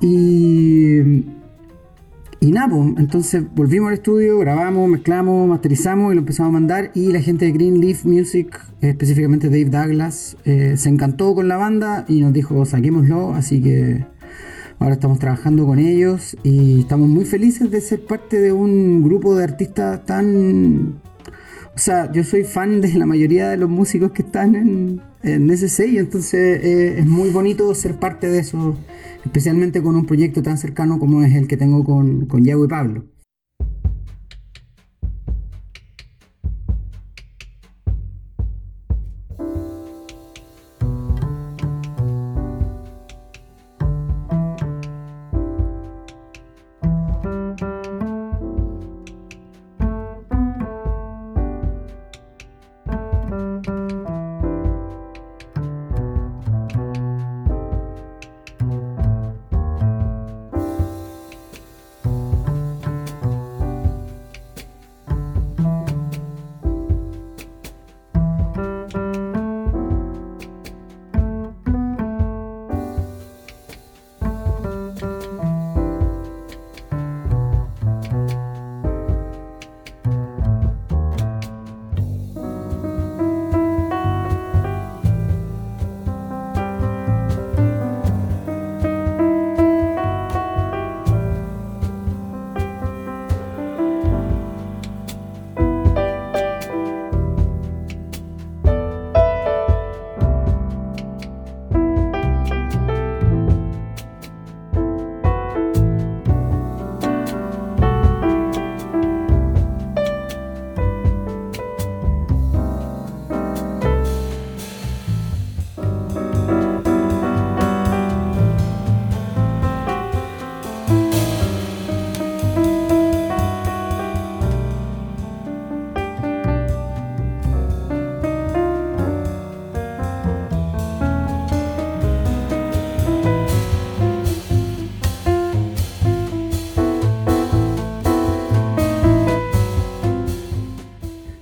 Y, y nada, pues, entonces volvimos al estudio, grabamos, mezclamos, masterizamos y lo empezamos a mandar. Y la gente de Green Leaf Music, específicamente Dave Douglas, eh, se encantó con la banda y nos dijo, saquémoslo. Así que Ahora estamos trabajando con ellos y estamos muy felices de ser parte de un grupo de artistas tan... O sea, yo soy fan de la mayoría de los músicos que están en, ese sello, entonces eh, es muy bonito ser parte de eso, especialmente con un proyecto tan cercano como es el que tengo con, con Yago y Pablo.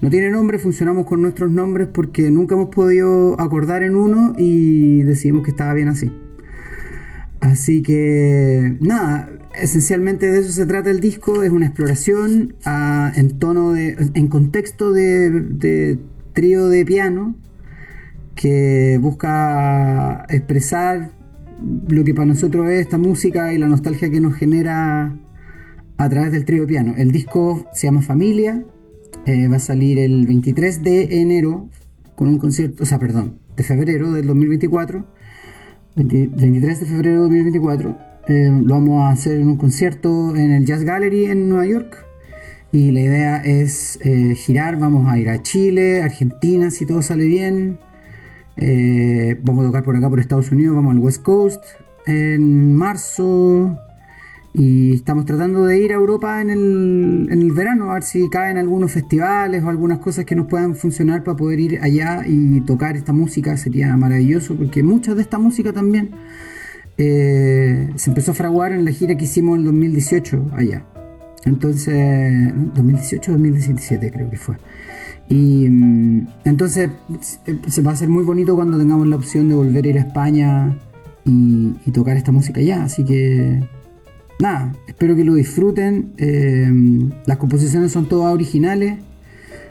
No tiene nombre, funcionamos con nuestros nombres porque nunca hemos podido acordar en uno y decidimos que estaba bien así. Así que nada, esencialmente de eso se trata el disco, es una exploración ah, en tono de, en contexto de, trío de piano que busca expresar lo que para nosotros es esta música y la nostalgia que nos genera a través del trío de piano. El disco se llama Familia, eh, va a salir el 23 de enero con un concierto, o sea, perdón, de febrero del 2024. 23 de febrero del 2024. Eh, lo vamos a hacer en un concierto en el Jazz Gallery en Nueva York. Y la idea es eh, girar, vamos a ir a Chile, Argentina, si todo sale bien. vamos a tocar por acá por Estados Unidos, vamos al West Coast en marzo. Y estamos tratando de ir a Europa en el, en el verano, a ver si caen algunos festivales o algunas cosas que nos puedan funcionar para poder ir allá y tocar esta música. Sería maravilloso, porque mucha de esta música también eh, se empezó a fraguar en la gira que hicimos en 2018 allá. Entonces, 2018 2017 creo que fue. Y mm, entonces se va a hacer muy bonito cuando tengamos la opción de volver a ir a España y, y tocar esta música allá. Así que nada, espero que lo disfruten. Eh, las composiciones son todas originales,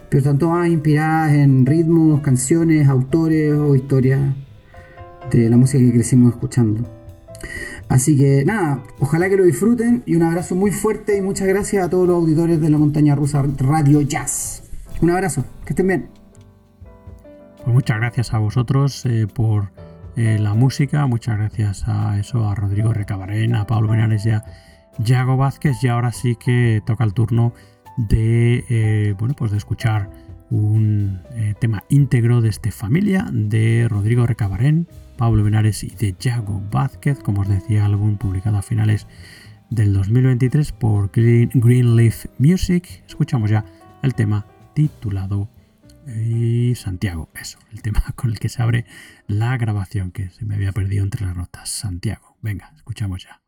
pero están todas inspiradas en ritmos, canciones, autores o historias de la música que crecimos escuchando. Así que nada, ojalá que lo disfruten y un abrazo muy fuerte y muchas gracias a todos los auditores de la montaña rusa Radio Jazz. Un abrazo, que estén bien. Pues muchas gracias a vosotros eh, por eh, la música. Muchas gracias a eso, a Rodrigo Recabarén, a Pablo Menares y a Yago Vázquez. Y ahora sí que toca el turno de, eh, bueno, pues de escuchar un eh, tema íntegro de este familia de Rodrigo Recabarén, Pablo Benares y de Yago Vázquez, como os decía, álbum publicado a finales del 2023 por Green, Greenleaf Music. Escuchamos ya el tema titulado y Santiago, eso, el tema con el que se abre la grabación que se me había perdido entre las notas. Santiago, venga, escuchamos ya.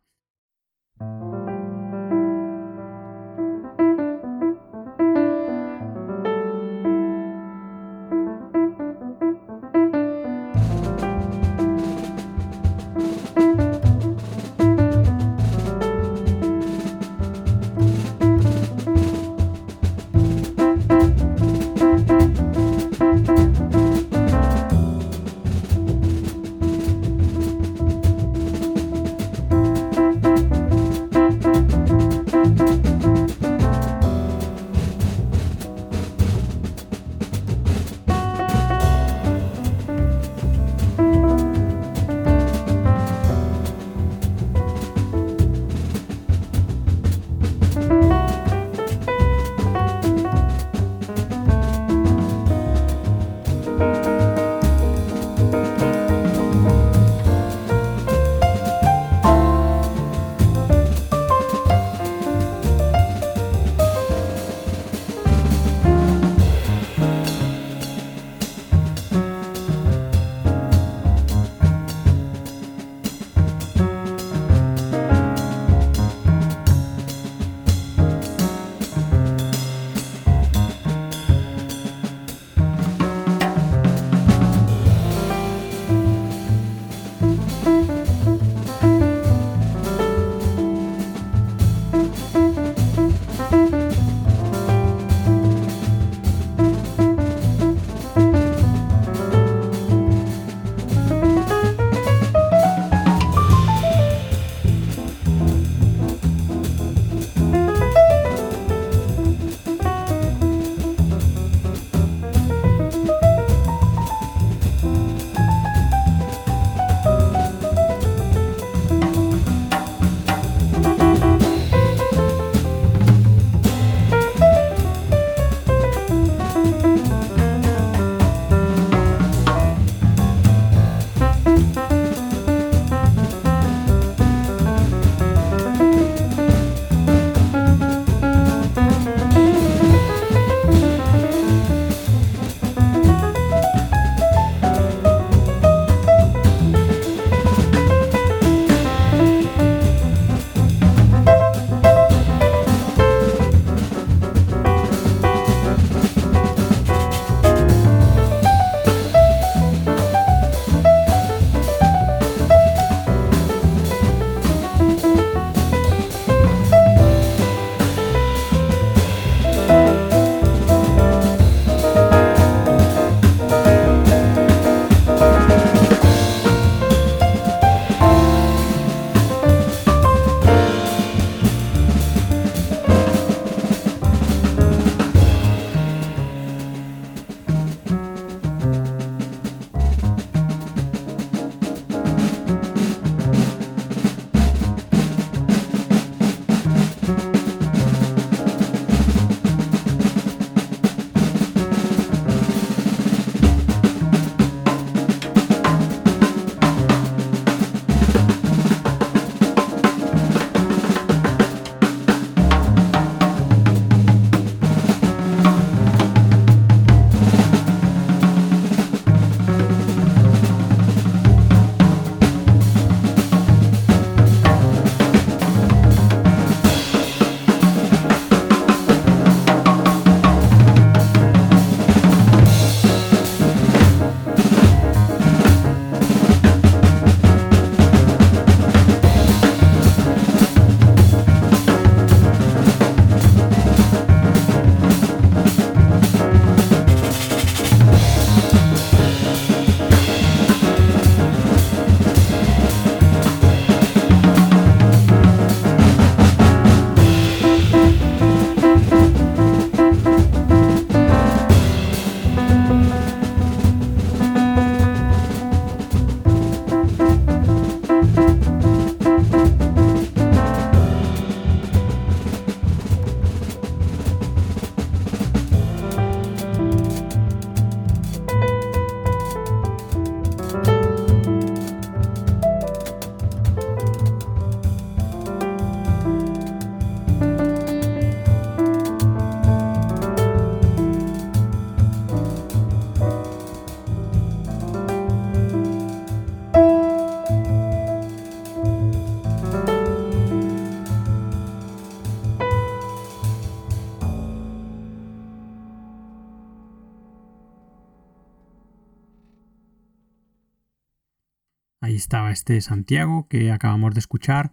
Estaba este Santiago que acabamos de escuchar,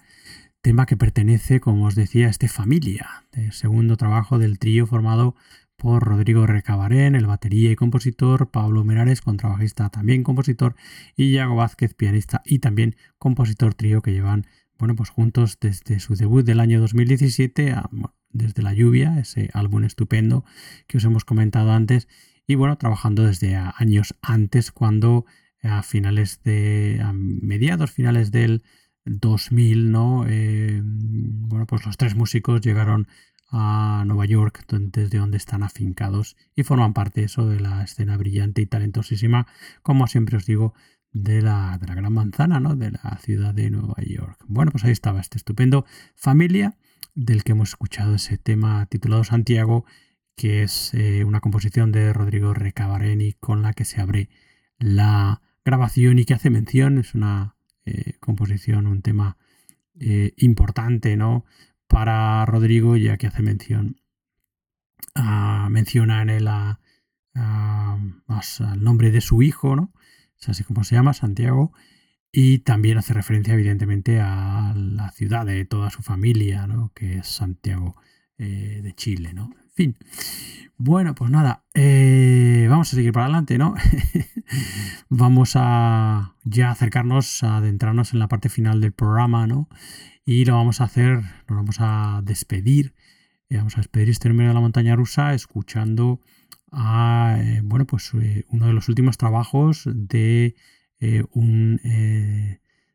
tema que pertenece, como os decía, a este Familia, el segundo trabajo del trío formado por Rodrigo Recabarén, el batería y compositor, Pablo Merares, contrabajista también compositor, y Yago Vázquez, pianista y también compositor trío que llevan bueno, pues juntos desde su debut del año 2017, desde La Lluvia, ese álbum estupendo que os hemos comentado antes, y bueno, trabajando desde años antes, cuando a finales de, a mediados finales del 2000, ¿no? Eh, bueno, pues los tres músicos llegaron a Nueva York, desde donde están afincados y forman parte eso de la escena brillante y talentosísima, como siempre os digo, de la, de la Gran Manzana, ¿no? De la ciudad de Nueva York. Bueno, pues ahí estaba este estupendo Familia, del que hemos escuchado ese tema titulado Santiago, que es eh, una composición de Rodrigo Recabareni con la que se abre la grabación y que hace mención, es una eh, composición, un tema eh, importante, ¿no? para Rodrigo, ya que hace mención, menciona en él a, al nombre de su hijo, ¿no? Es así como se llama, Santiago, y también hace referencia, evidentemente, a la ciudad de toda su familia, ¿no? Que es Santiago eh, de Chile, ¿no? Fin. Bueno, pues nada, eh, vamos a seguir para adelante, ¿no? vamos a ya acercarnos, a adentrarnos en la parte final del programa, ¿no? Y lo vamos a hacer, nos vamos a despedir. Eh, vamos a despedir este número de la montaña rusa escuchando a, eh, bueno, pues uno de los últimos trabajos de un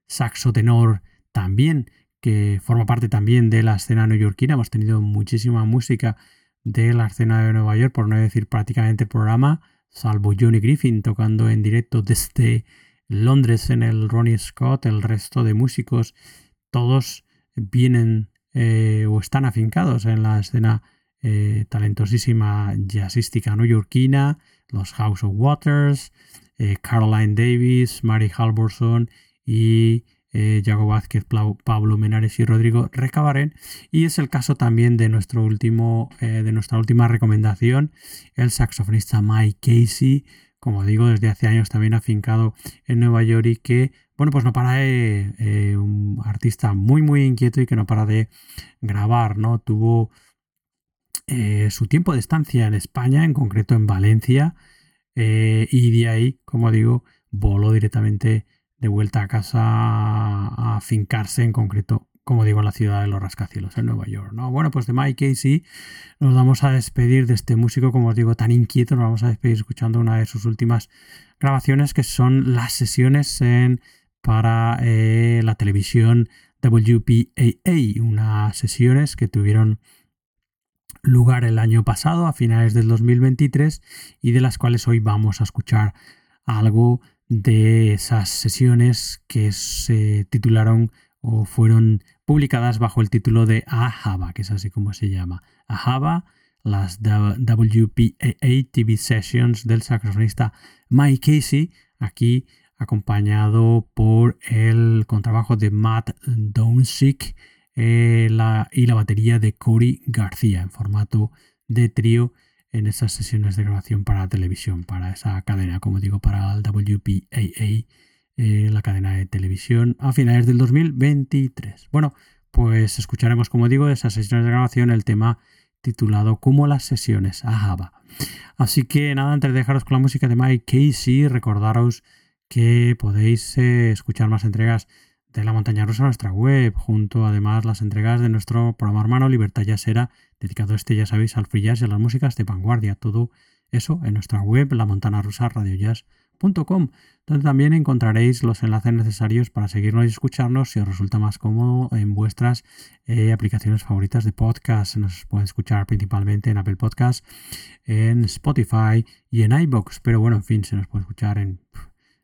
saxo tenor también, que forma parte también de la escena neoyorquina. Hemos tenido muchísima música de la escena de Nueva York, por no decir prácticamente el programa, salvo Johnny Griffin tocando en directo desde Londres en el Ronnie Scott, el resto de músicos todos vienen eh, o están afincados en la escena eh, talentosísima jazzística neoyorquina, los House of Waters, eh, Caroline Davis, Mary Halvorson y Yago Vázquez, Pablo Menares y Rodrigo Recabaren. Y es el caso también de, nuestro último, de nuestra última recomendación, el saxofonista Mike Casey, como digo, desde hace años también afincado en Nueva York y que bueno, pues no para de eh, un artista muy, muy inquieto y que no para de grabar, ¿no? Tuvo eh, su tiempo de estancia en España, en concreto en Valencia, eh, y de ahí, como digo, voló directamente de vuelta a casa a afincarse en concreto, como digo, en la ciudad de los rascacielos, en Nueva York. ¿no? Bueno, pues de Mike Casey nos vamos a despedir de este músico, como os digo, tan inquieto, nos vamos a despedir escuchando una de sus últimas grabaciones, que son las sesiones en para eh, la televisión WPAA, unas sesiones que tuvieron lugar el año pasado, a finales del 2023, y de las cuales hoy vamos a escuchar algo de esas sesiones que se titularon o fueron publicadas bajo el título de Ahava, que es así como se llama. Ahava, las WPAA TV Sessions del saxofonista Mike Casey, aquí acompañado por el contrabajo de Matt Downsick eh, y la batería de Cory García en formato de trío en esas sesiones de grabación para televisión, para esa cadena, como digo, para el WPAA, eh, la cadena de televisión, a finales del 2023. Bueno, pues escucharemos, como digo, de esas sesiones de grabación el tema titulado Como las sesiones a Java. Así que nada, antes de dejaros con la música de Mike Casey, recordaros que podéis eh, escuchar más entregas de la montaña rusa nuestra web, junto además las entregas de nuestro programa hermano Libertad Jazzera, dedicado este, ya sabéis, al free jazz y a las músicas de vanguardia. Todo eso en nuestra web, la rusa donde también encontraréis los enlaces necesarios para seguirnos y escucharnos si os resulta más cómodo en vuestras eh, aplicaciones favoritas de podcast. Nos pueden escuchar principalmente en Apple Podcast, en Spotify y en iBox, pero bueno, en fin, se nos puede escuchar en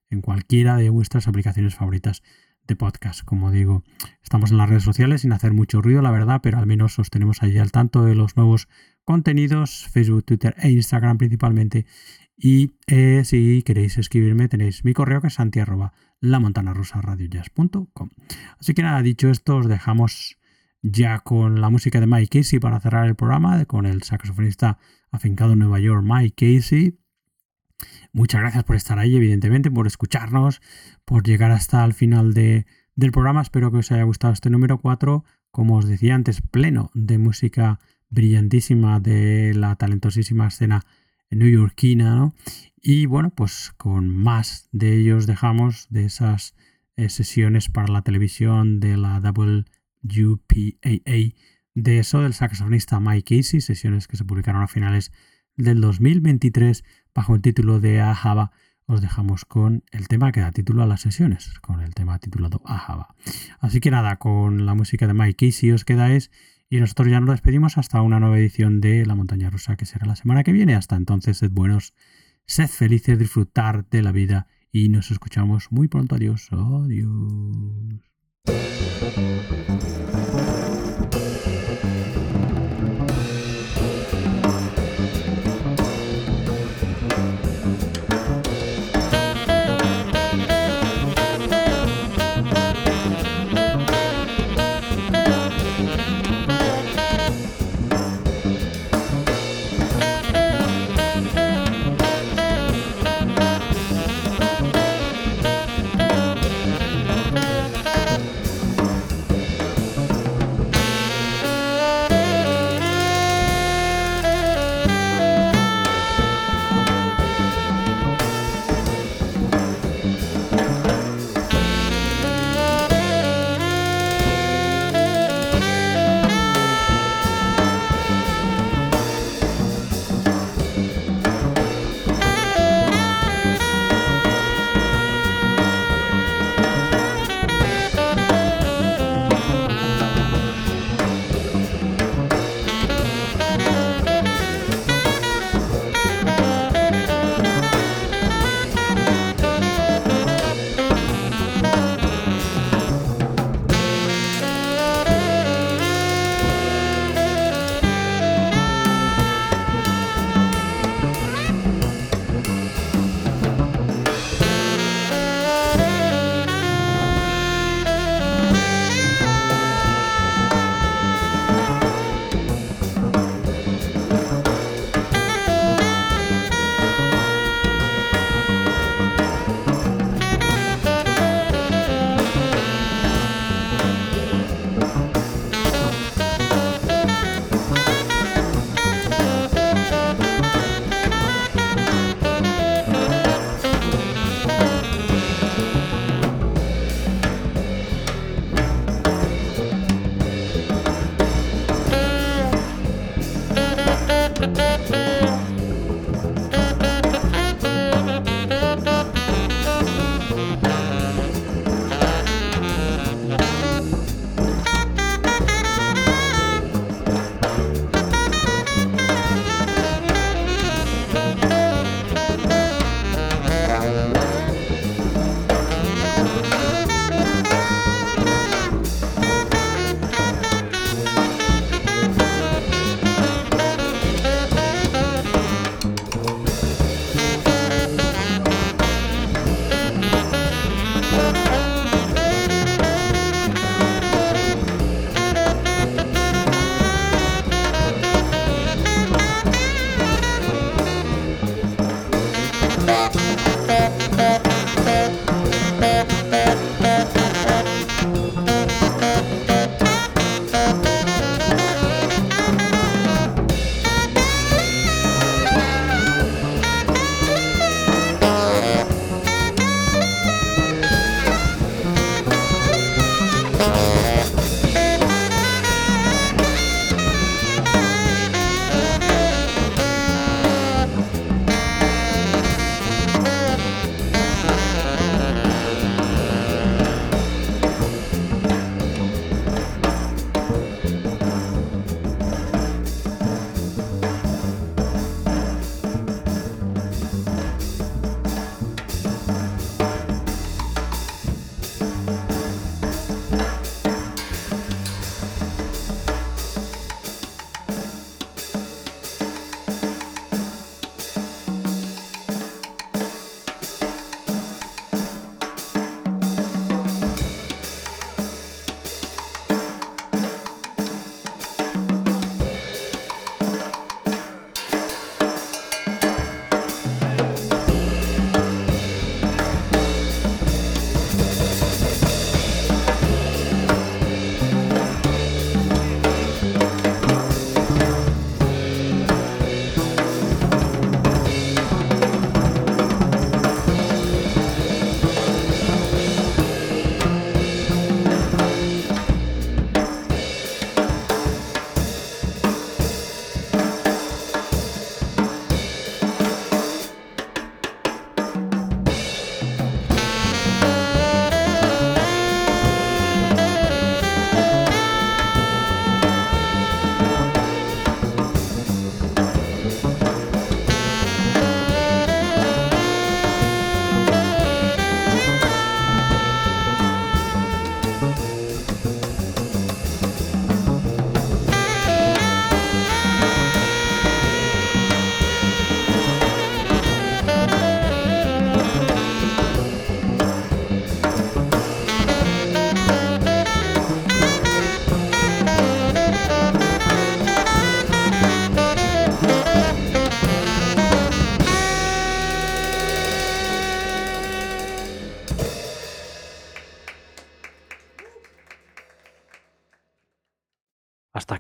en cualquiera de vuestras aplicaciones favoritas de podcast. Como digo, estamos en las redes sociales sin hacer mucho ruido, la verdad, pero al menos os tenemos ahí al tanto de los nuevos contenidos, Facebook, Twitter e Instagram principalmente. Y eh, si queréis escribirme, tenéis mi correo que es santi la montana Así que nada, dicho esto, os dejamos ya con la música de Mike Casey para cerrar el programa, con el saxofonista afincado en Nueva York, Mike Casey. Muchas gracias por estar ahí, evidentemente, por escucharnos, por llegar hasta el final de, del programa. Espero que os haya gustado este número 4. Como os decía antes, pleno de música brillantísima de la talentosísima escena newyorkina, ¿no? Y bueno, pues con más de ellos dejamos de esas eh, sesiones para la televisión de la WPAA, de eso del saxofonista Mike Casey, sesiones que se publicaron a finales del 2023 bajo el título de Ahava. Os dejamos con el tema que da título a las sesiones, con el tema titulado Ahava. Así que nada, con la música de Mike Casey os quedáis y nosotros ya nos despedimos hasta una nueva edición de La Montaña Rusa que será la semana que viene. Hasta entonces, sed buenos, sed felices, disfrutar de la vida y nos escuchamos muy pronto. Adiós. Adiós.